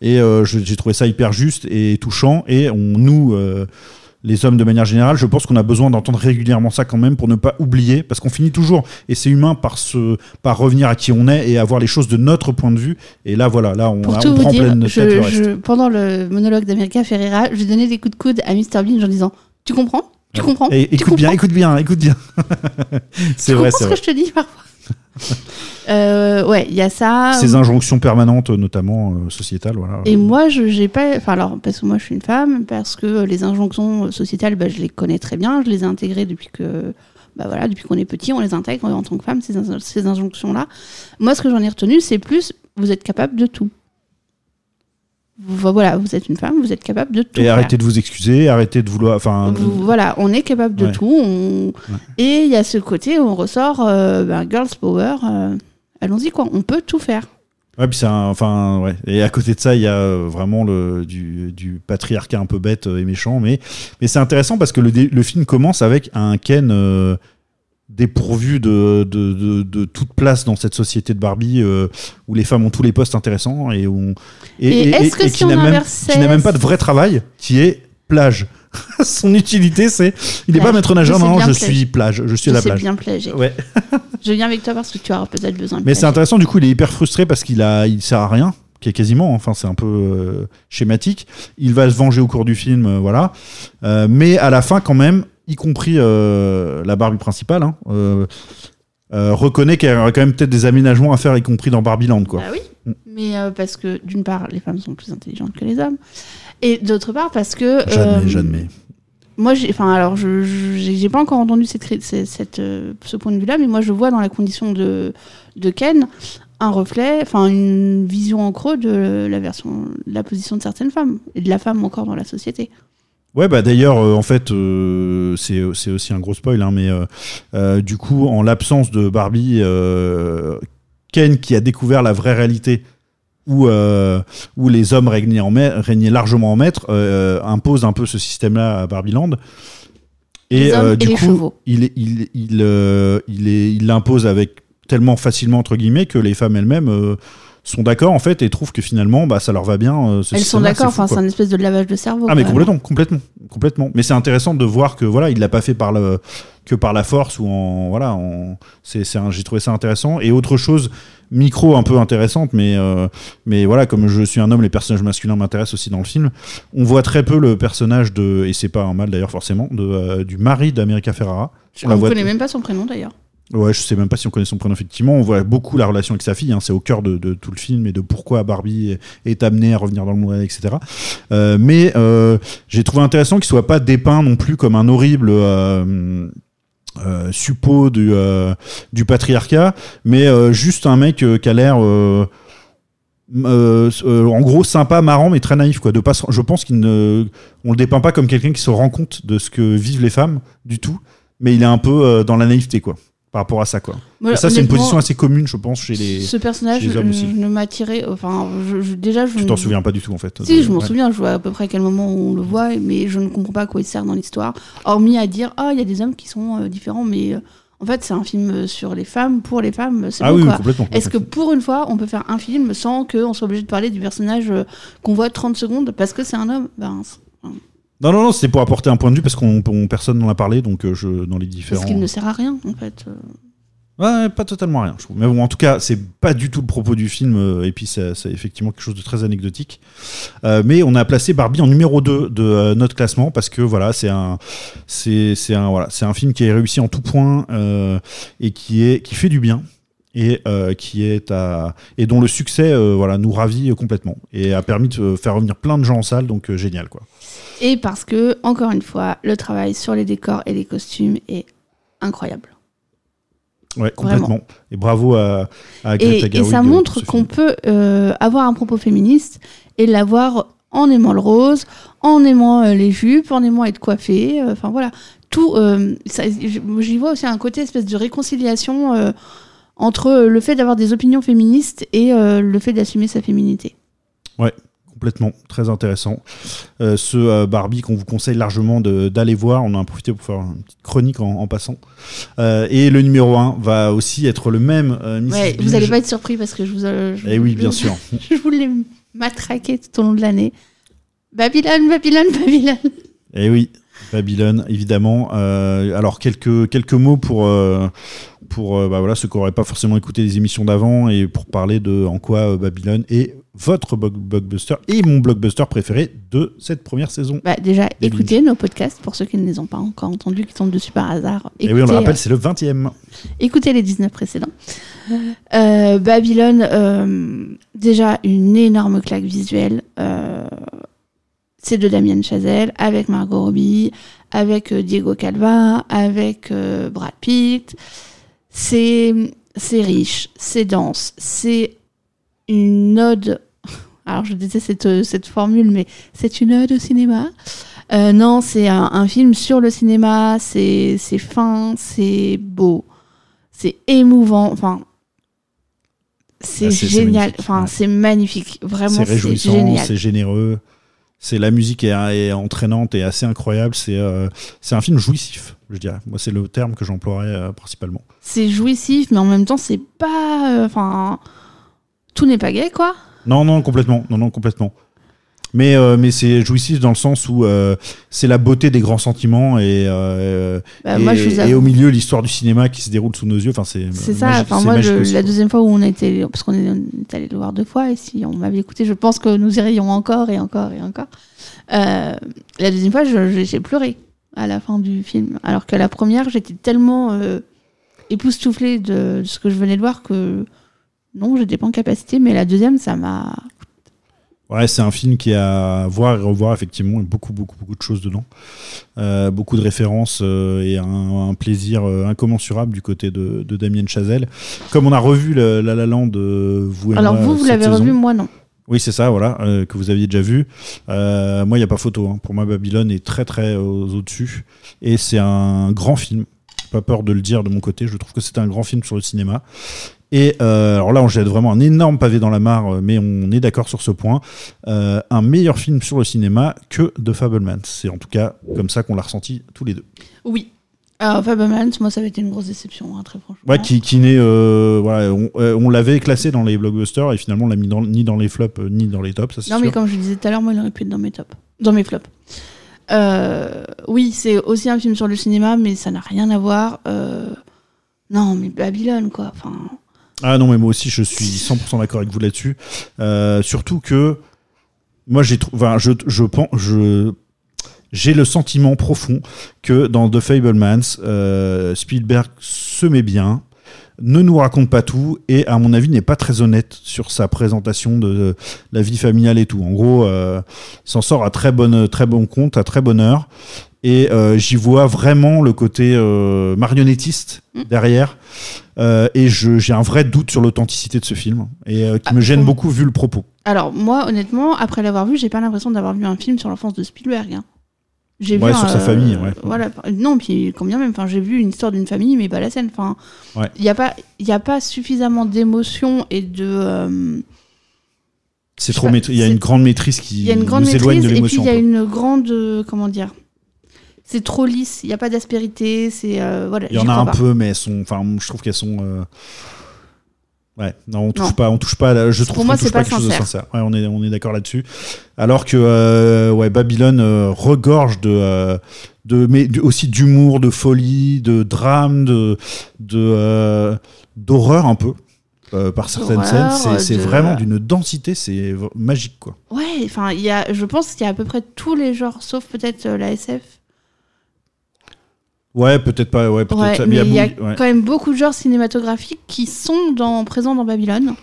Et euh, j'ai trouvé ça hyper juste et touchant. Et on nous euh, les hommes de manière générale, je pense qu'on a besoin d'entendre régulièrement ça quand même pour ne pas oublier, parce qu'on finit toujours, et c'est humain, par, se, par revenir à qui on est et avoir les choses de notre point de vue. Et là, voilà, là, on, tout on prend dire, pleine tête je, le reste. je- pendant le monologue d'America Ferreira, je donnais des coups de coude à Mr. Binge en disant Tu comprends? Tu comprends? Et Tu écoute bien, écoute bien, écoute bien. c'est vrai, c'est ce vrai. que je te dis parfois? Euh, Ouais, il y a ça. Ces injonctions permanentes, notamment euh, sociétales, voilà. Et moi, je j'ai pas. Enfin, alors, parce que moi, je suis une femme, parce que les injonctions sociétales, bah, je les connais très bien, je les ai intégrées depuis que. Bah voilà, depuis qu'on est petit, on les intègre en tant que femme, ces, in- ces injonctions-là. Moi, ce que j'en ai retenu, c'est plus vous êtes capable de tout. Vous- Voilà, vous êtes une femme, vous êtes capable de tout. Et faire. arrêtez de vous excuser, arrêtez de vouloir. Enfin, voilà, on est capable de Ouais. tout. on- Et il y a ce côté où on ressort euh, ben, girls power. euh, Allons-y quoi, on peut tout faire. Ouais, puis un- enfin, ouais. Et à côté de ça, il y a euh, vraiment le, du, du patriarcat un peu bête et méchant. Mais, mais c'est intéressant parce que le, le film commence avec un Ken euh, dépourvu de, de, de, de toute place dans cette société de Barbie euh, où les femmes ont tous les postes intéressants et où Et est-ce que si qui on n'a même, pas de vrai travail qui est plage. Son utilité c'est il n'est pas maître nageur non je suis plage je suis à la plage. bien plager. ouais. Je viens avec toi parce que tu auras peut-être besoin de mais c'est intéressant du coup il est hyper frustré parce qu'il a il sert à rien qui est quasiment enfin c'est un peu euh, schématique. Il va se venger au cours du film euh, voilà. Euh, mais à la fin quand même y compris euh, la Barbie principale hein, euh, euh, reconnaît qu'il y a quand même peut-être des aménagements à faire y compris dans Barbieland quoi Ah oui, mais euh, parce que d'une part, les femmes sont plus intelligentes que les hommes, et d'autre part parce que. j'admets j'admets Moi, j'ai, enfin, alors, je, je- j'ai pas encore entendu cette, cré- cette, cette, ce point de vue-là, mais moi, je vois dans la condition de, de Ken un reflet, enfin, une vision en creux de la version, de la position de certaines femmes et de la femme encore dans la société. Ouais, bah d'ailleurs, euh, en fait, euh, c'est c'est aussi un gros spoil, hein, mais euh, euh, du coup, en l'absence de Barbie, euh, Ken qui a découvert la vraie réalité où, euh, où les hommes régnaient, en mai- régnaient largement en maître, euh, impose un peu ce système-là à Barbieland. Et euh, du coup, il il il euh, il est- il l'impose avec tellement facilement entre guillemets que les femmes elles-mêmes euh, sont d'accord en fait et trouvent que finalement bah ça leur va bien. euh, ce Elles sont d'accord, c'est un espèce de lavage de cerveau. Ah mais complètement, complètement, complètement. Mais c'est intéressant de voir que voilà, il l'a pas fait par le que par la force ou en voilà, en c'est j'ai trouvé ça intéressant et autre chose micro un peu intéressante mais euh, mais voilà comme je suis un homme les personnages masculins m'intéressent aussi dans le film on voit très peu le personnage de et c'est pas un mal d'ailleurs forcément de euh, du mari d'America Ferrara On ne connaît même pas son prénom d'ailleurs. Ouais, je sais même pas si on connaît son prénom effectivement. On voit beaucoup la relation avec sa fille. hein, c'est au cœur de, tout le film et de pourquoi Barbie est, amenée à revenir dans le monde, etc. Euh, mais euh, j'ai trouvé intéressant qu'il soit pas dépeint non plus comme un horrible. Euh, euh, suppôt du, patriarcat, mais juste un mec qui a l'air en gros sympa, marrant, mais très naïf. Quoi. De je pense qu'il ne, on le dépeint pas comme quelqu'un qui se rend compte de ce que vivent les femmes du tout, mais il est un peu dans la naïveté quoi, par rapport à ça. Quoi. Et ça, c'est une position assez commune, je pense, chez les. Ce personnage chez les hommes aussi. ne m'a tiré. Enfin, je- je- déjà, je Tu t'en souviens pas du tout en fait. Si, je m'en ouais. souviens, je vois à peu près à quel moment on le voit, mais je ne comprends pas à quoi il sert dans l'histoire. Hormis à dire, ah, il y a des hommes qui sont euh, différents, mais euh, en fait, c'est un film sur les femmes, pour les femmes, c'est Ah bon, oui, oui, quoi. complètement. Est-ce que pour une fois, on peut faire un film sans qu'on soit obligé de parler du personnage euh, qu'on voit 30 secondes parce que c'est un homme? Ben, Non, non, non, c'était pour apporter un point de vue parce qu'on on- personne n'en a parlé, donc euh, je dans les différents. parce qu'il ne sert à rien, en fait. euh. Ouais, pas totalement rien, je trouve. Mais bon, en tout cas, c'est pas du tout le propos du film, euh, et puis c'est c'est effectivement quelque chose de très anecdotique. Euh, mais on a placé Barbie en numéro 2 de euh, notre classement parce que voilà, c'est un, c'est c'est un, voilà, c'est un film qui est réussi en tout point euh, et qui est, qui fait du bien et euh, qui est à et dont le succès euh, voilà nous ravit complètement et a permis de faire revenir plein de gens en salle, donc euh, génial quoi. Et parce que, encore une fois, le travail sur les décors et les costumes est incroyable. Ouais, complètement. Et bravo à, à Et, Greta et ça montre qu'on peut avoir un propos féministe et l'avoir en aimant le rose, en aimant les jupes, en aimant être coiffée. euh, Enfin voilà, tout. J'y vois aussi un côté espèce de réconciliation entre le fait d'avoir des opinions féministes et euh, le fait d'assumer sa féminité. Complètement, très intéressant. Euh, ce euh, Barbie qu'on vous conseille largement d'aller voir, on en a profité pour faire une petite chronique en, en passant. Euh, et le numéro 1 va aussi être le même. euh. Ouais, vous Binge. allez pas être surpris parce que je vous. euh, je- Eh oui, bien je- sûr. je voulais matraquer tout au long de l'année. Babylone, Babylone, Babylone. Eh oui, Babylone, évidemment. Euh, alors, quelques, quelques mots pour, euh, pour euh, bah voilà, ceux qui n'auraient pas forcément écouté les émissions d'avant et pour parler de en quoi euh, Babylone est votre blockbuster et mon blockbuster préféré de cette première saison. Bah, déjà, écoutez nos podcasts pour ceux qui ne les ont pas encore entendus, qui tombent dessus par hasard. et oui, on le Écoutez, rappelle, euh, c'est le 20 e écoutez les 19 précédents. Euh, Babylone, euh, déjà une énorme claque visuelle. c'est de Damien Chazelle avec Margot Robbie, avec Diego Calva, avec Brad Pitt. C'est c'est riche, c'est dense, c'est une ode. Alors je déteste cette, cette formule, mais c'est une ode au cinéma. Euh, non, c'est un, un film sur le cinéma, c'est fin, c'est beau, c'est émouvant, enfin, c'est Ah, génial, enfin, ouais. c'est magnifique, vraiment, C'est réjouissant, c'est généreux. C'est la musique est, est entraînante et assez incroyable. C'est euh, c'est un film jouissif, je dirais. Moi, c'est le terme que j'emploierais euh, principalement. C'est jouissif, mais en même temps, c'est pas. euh, Enfin. tout n'est pas gay, quoi. Non, non, complètement. Non, non, complètement. Mais, euh, mais c'est jouissif dans le sens où c'est la beauté des grands sentiments et, Bah, et, moi, je vous et avoue- au milieu l'histoire du cinéma qui se déroule sous nos yeux. Enfin, c'est ça. Enfin, moi, magique je- aussi, la deuxième fois où on a été, parce qu'on est, allé le voir deux fois, et si on m'avait écouté, je pense que nous irions encore et encore et encore. La deuxième fois, j'ai pleuré à la fin du film, alors que la première, j'étais tellement euh, époustouflée de, de ce que je venais de voir que non, j'étais pas en capacité. Mais la deuxième, ça m'a. Ouais, c'est un film qui a à voir et revoir effectivement, et beaucoup, beaucoup, beaucoup de choses dedans. Euh, beaucoup de références euh, et un, un plaisir incommensurable du côté de, de Damien Chazelle. Comme on a revu La La Land, vous et Alors moi, vous, vous l'avez revu, moi non. Oui, c'est ça, voilà, euh, que vous aviez déjà vu. Euh, moi, il n'y a pas photo. hein. Pour moi, Babylone est très, très aux- au-dessus. Et c'est un grand film. Pas peur de le dire de mon côté. Je trouve que c'est un grand film sur le cinéma. Et euh, alors là, on jette vraiment un énorme pavé dans la mare, euh, mais on est d'accord sur ce point. Euh, un meilleur film sur le cinéma que The Fableman. C'est en tout cas comme ça qu'on l'a ressenti tous les deux. Oui. Alors Fablemans, moi, ça avait été une grosse déception, hein, très franchement. Ouais, qui, qui n'est, euh, voilà, on, euh, on l'avait classé dans les blockbusters et finalement on l'a mis dans- ni dans les flops euh, ni dans les tops. Ça, Non, mais sûr. comme je disais tout à l'heure, moi, il aurait pu être dans mes tops. Dans mes flops. Oui, c'est aussi un film sur le cinéma, mais ça n'a rien à voir. Non, mais Babylone, quoi. Enfin, Ah non, mais moi aussi, je suis 100% d'accord avec vous là-dessus. Surtout que moi, j'ai trou- enfin, je, je pense, je, j'ai le sentiment profond que dans The Fablemans, euh, Spielberg se met bien, ne nous raconte pas tout et, à mon avis, n'est pas très honnête sur sa présentation de, de la vie familiale et tout. En gros, euh, il s'en sort à très, bonne, très bon compte, à très bonne heure. Et euh, j'y vois vraiment le côté euh, marionnettiste derrière. Euh, et je- j'ai un vrai doute sur l'authenticité de ce film et euh, qui Ah, me gêne bon. beaucoup vu le propos. alors moi, honnêtement, après l'avoir vu, j'ai pas l'impression d'avoir vu un film sur l'enfance de Spielberg. hein. J'ai Ouais, vu sur un, sa famille, ouais. Voilà. Non, puis combien même. Enfin, j'ai vu une histoire d'une famille, mais pas la scène. Enfin, Ouais. il y a pas, il y a pas suffisamment d'émotion et de. euh, C'est trop. Il y a une grande maîtrise qui Il y a une grande nous éloigne maîtrise de et puis l'émotion. il y a une grande euh, comment dire c'est trop lisse il n'y a pas d'aspérité c'est euh, voilà Il y en a un pas. peu, mais elles sont. Enfin, je trouve qu'elles sont. euh, Ouais, non, on touche Non. pas, on touche pas. à la- Je Pour trouve moi, qu'on touche c'est pas quelque chose de sincère. sincère. Ouais, on est, on est d'accord là-dessus. Alors que euh, ouais, Babylone euh, regorge de, euh, de, mais aussi d'humour, de folie, de drame, de, de d'horreur un peu. euh, par certaines scènes, c'est c'est de- vraiment d'une densité, c'est magique quoi. ouais enfin il y a je pense qu'il y a à peu près tous les genres sauf peut-être euh, la SF Ouais, peut-être pas, ouais, peut-être. ouais, ça, mais il y a ouais. quand même beaucoup de genres cinématographiques qui sont dans, présents dans Babylone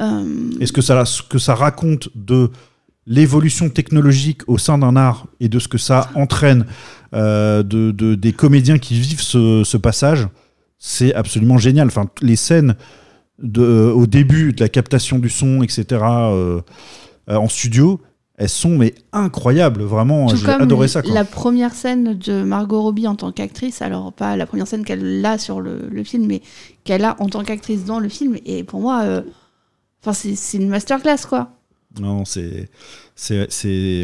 Euh, Est-ce que ça, ce que ça raconte de l'évolution technologique au sein d'un art et de ce que ça entraîne euh, de, de- des comédiens qui vivent ce, ce passage, c'est absolument génial. Enfin, les scènes de, euh, au début de la captation du son, etc., euh, en studio, elles sont mais incroyables. Vraiment, j'ai adoré ça. Quoi. la première scène de Margot Robbie en tant qu'actrice, alors pas la première scène qu'elle a sur le, le film, mais qu'elle a en tant qu'actrice dans le film. Et pour moi, euh, enfin c'est c'est une masterclass quoi. Non, c'est. c'est,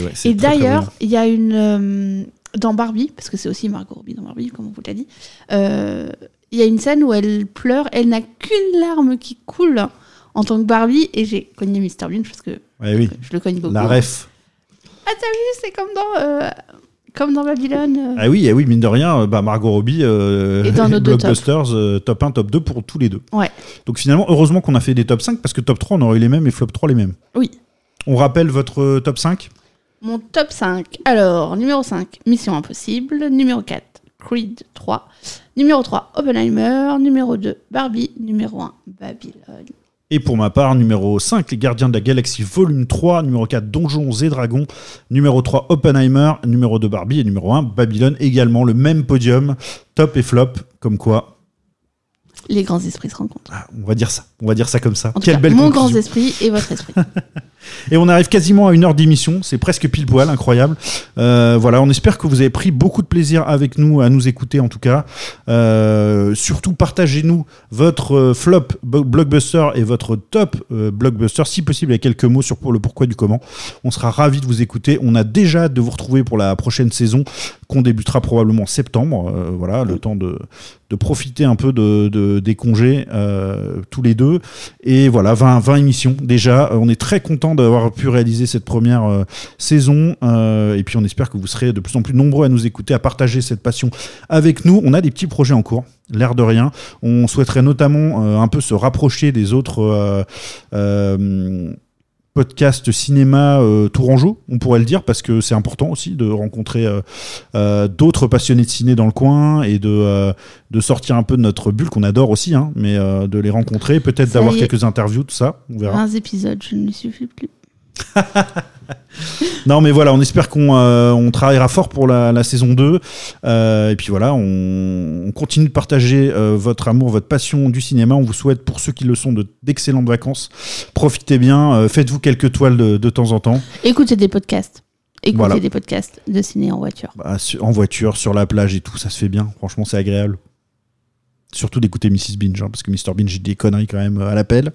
ouais, Et d'ailleurs, il y a une euh, dans Barbie, parce que c'est aussi Margot Robbie dans Barbie, comme on vous l'a dit. euh, Il y a une scène où elle pleure, elle n'a qu'une larme qui coule en tant que Barbie, et j'ai cogné Mr Bean parce que Ouais, oui. je le cogne beaucoup. La ref. Ah t'as vu, c'est comme dans euh, comme dans Babylone. euh. Ah oui, ah oui, mine de rien, euh, bah Margot Robbie, euh, Et dans nos deux Blockbusters, euh, top 1, top 2 pour tous les deux. Ouais. Donc finalement, heureusement qu'on a fait des top 5 parce que top 3, on aurait eu les mêmes et flop 3 les mêmes. Oui. On rappelle votre euh, top 5 Mon top 5. Alors, numéro 5, Mission Impossible. Numéro 4, Creed 3. Numéro 3, Oppenheimer. Numéro 2, Barbie. Numéro 1, Babylone. Et pour ma part, numéro 5, Les Gardiens de la Galaxie Volume 3. Numéro 4, Donjons et Dragons. Numéro 3, Oppenheimer. Numéro 2, Barbie. Et numéro 1, Babylone. Également le même podium, top et flop. Comme quoi, Les grands esprits se rencontrent. ah, on va dire ça. On va dire ça comme ça. En Quelle cas, belle mon conclusion. grand esprit et votre esprit. Et on arrive quasiment à une heure d'émission, c'est presque pile poil, incroyable. Euh, voilà, on espère que vous avez pris beaucoup de plaisir avec nous, à nous écouter en tout cas. Euh, surtout, partagez-nous votre euh, flop blockbuster et votre top euh, blockbuster, si possible, avec quelques mots sur le pourquoi du comment. On sera ravis de vous écouter. On a déjà hâte de vous retrouver pour la prochaine saison, qu'on débutera probablement en septembre. Voilà, le temps de, de profiter un peu de, de- des congés tous les deux. Et voilà, 20, 20 émissions déjà. Euh, on est très content d'avoir pu réaliser cette première euh, saison. Euh, et puis on espère que vous serez de plus en plus nombreux à nous écouter, à partager cette passion avec nous. On a des petits projets en cours. L'air de rien. On souhaiterait notamment un peu se rapprocher des autres podcasts cinéma euh, tourangeau, on pourrait le dire, parce que c'est important aussi de rencontrer euh, euh, d'autres passionnés de ciné dans le coin et de, euh, de sortir un peu de notre bulle qu'on adore aussi, hein, mais euh, de les rencontrer, peut-être d'avoir quelques interviews, tout ça, on verra. 20 épisodes, je ne suffis plus. Non, mais voilà, on espère qu'on euh, on travaillera fort pour la, la saison 2. Euh, et puis voilà, on, on continue de partager euh, votre amour, votre passion du cinéma. On vous souhaite, pour ceux qui le sont, de- d'excellentes vacances. Profitez bien, faites-vous quelques toiles de, de temps en temps. Écoutez des podcasts. Écoutez Voilà. des podcasts de ciné en voiture. Bah, en voiture, sur la plage et tout, ça se fait bien. Franchement, c'est agréable. Surtout d'écouter Mrs. Binge, hein, parce que Mr. Binge, dit des conneries quand même à l'appel.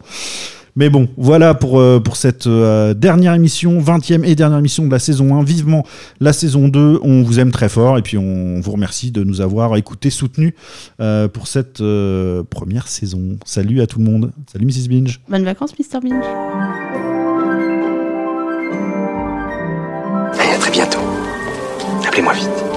Mais bon, voilà pour, euh, pour cette euh, dernière émission, 20e et dernière émission de la saison 1. Vivement la saison 2. On vous aime très fort et puis on vous remercie de nous avoir écoutés, soutenus euh, pour cette euh, première saison. Salut à tout le monde. Salut Mrs. Binge. Bonnes vacances, Mr. Binge. Allez, à très bientôt. Appelez-moi vite.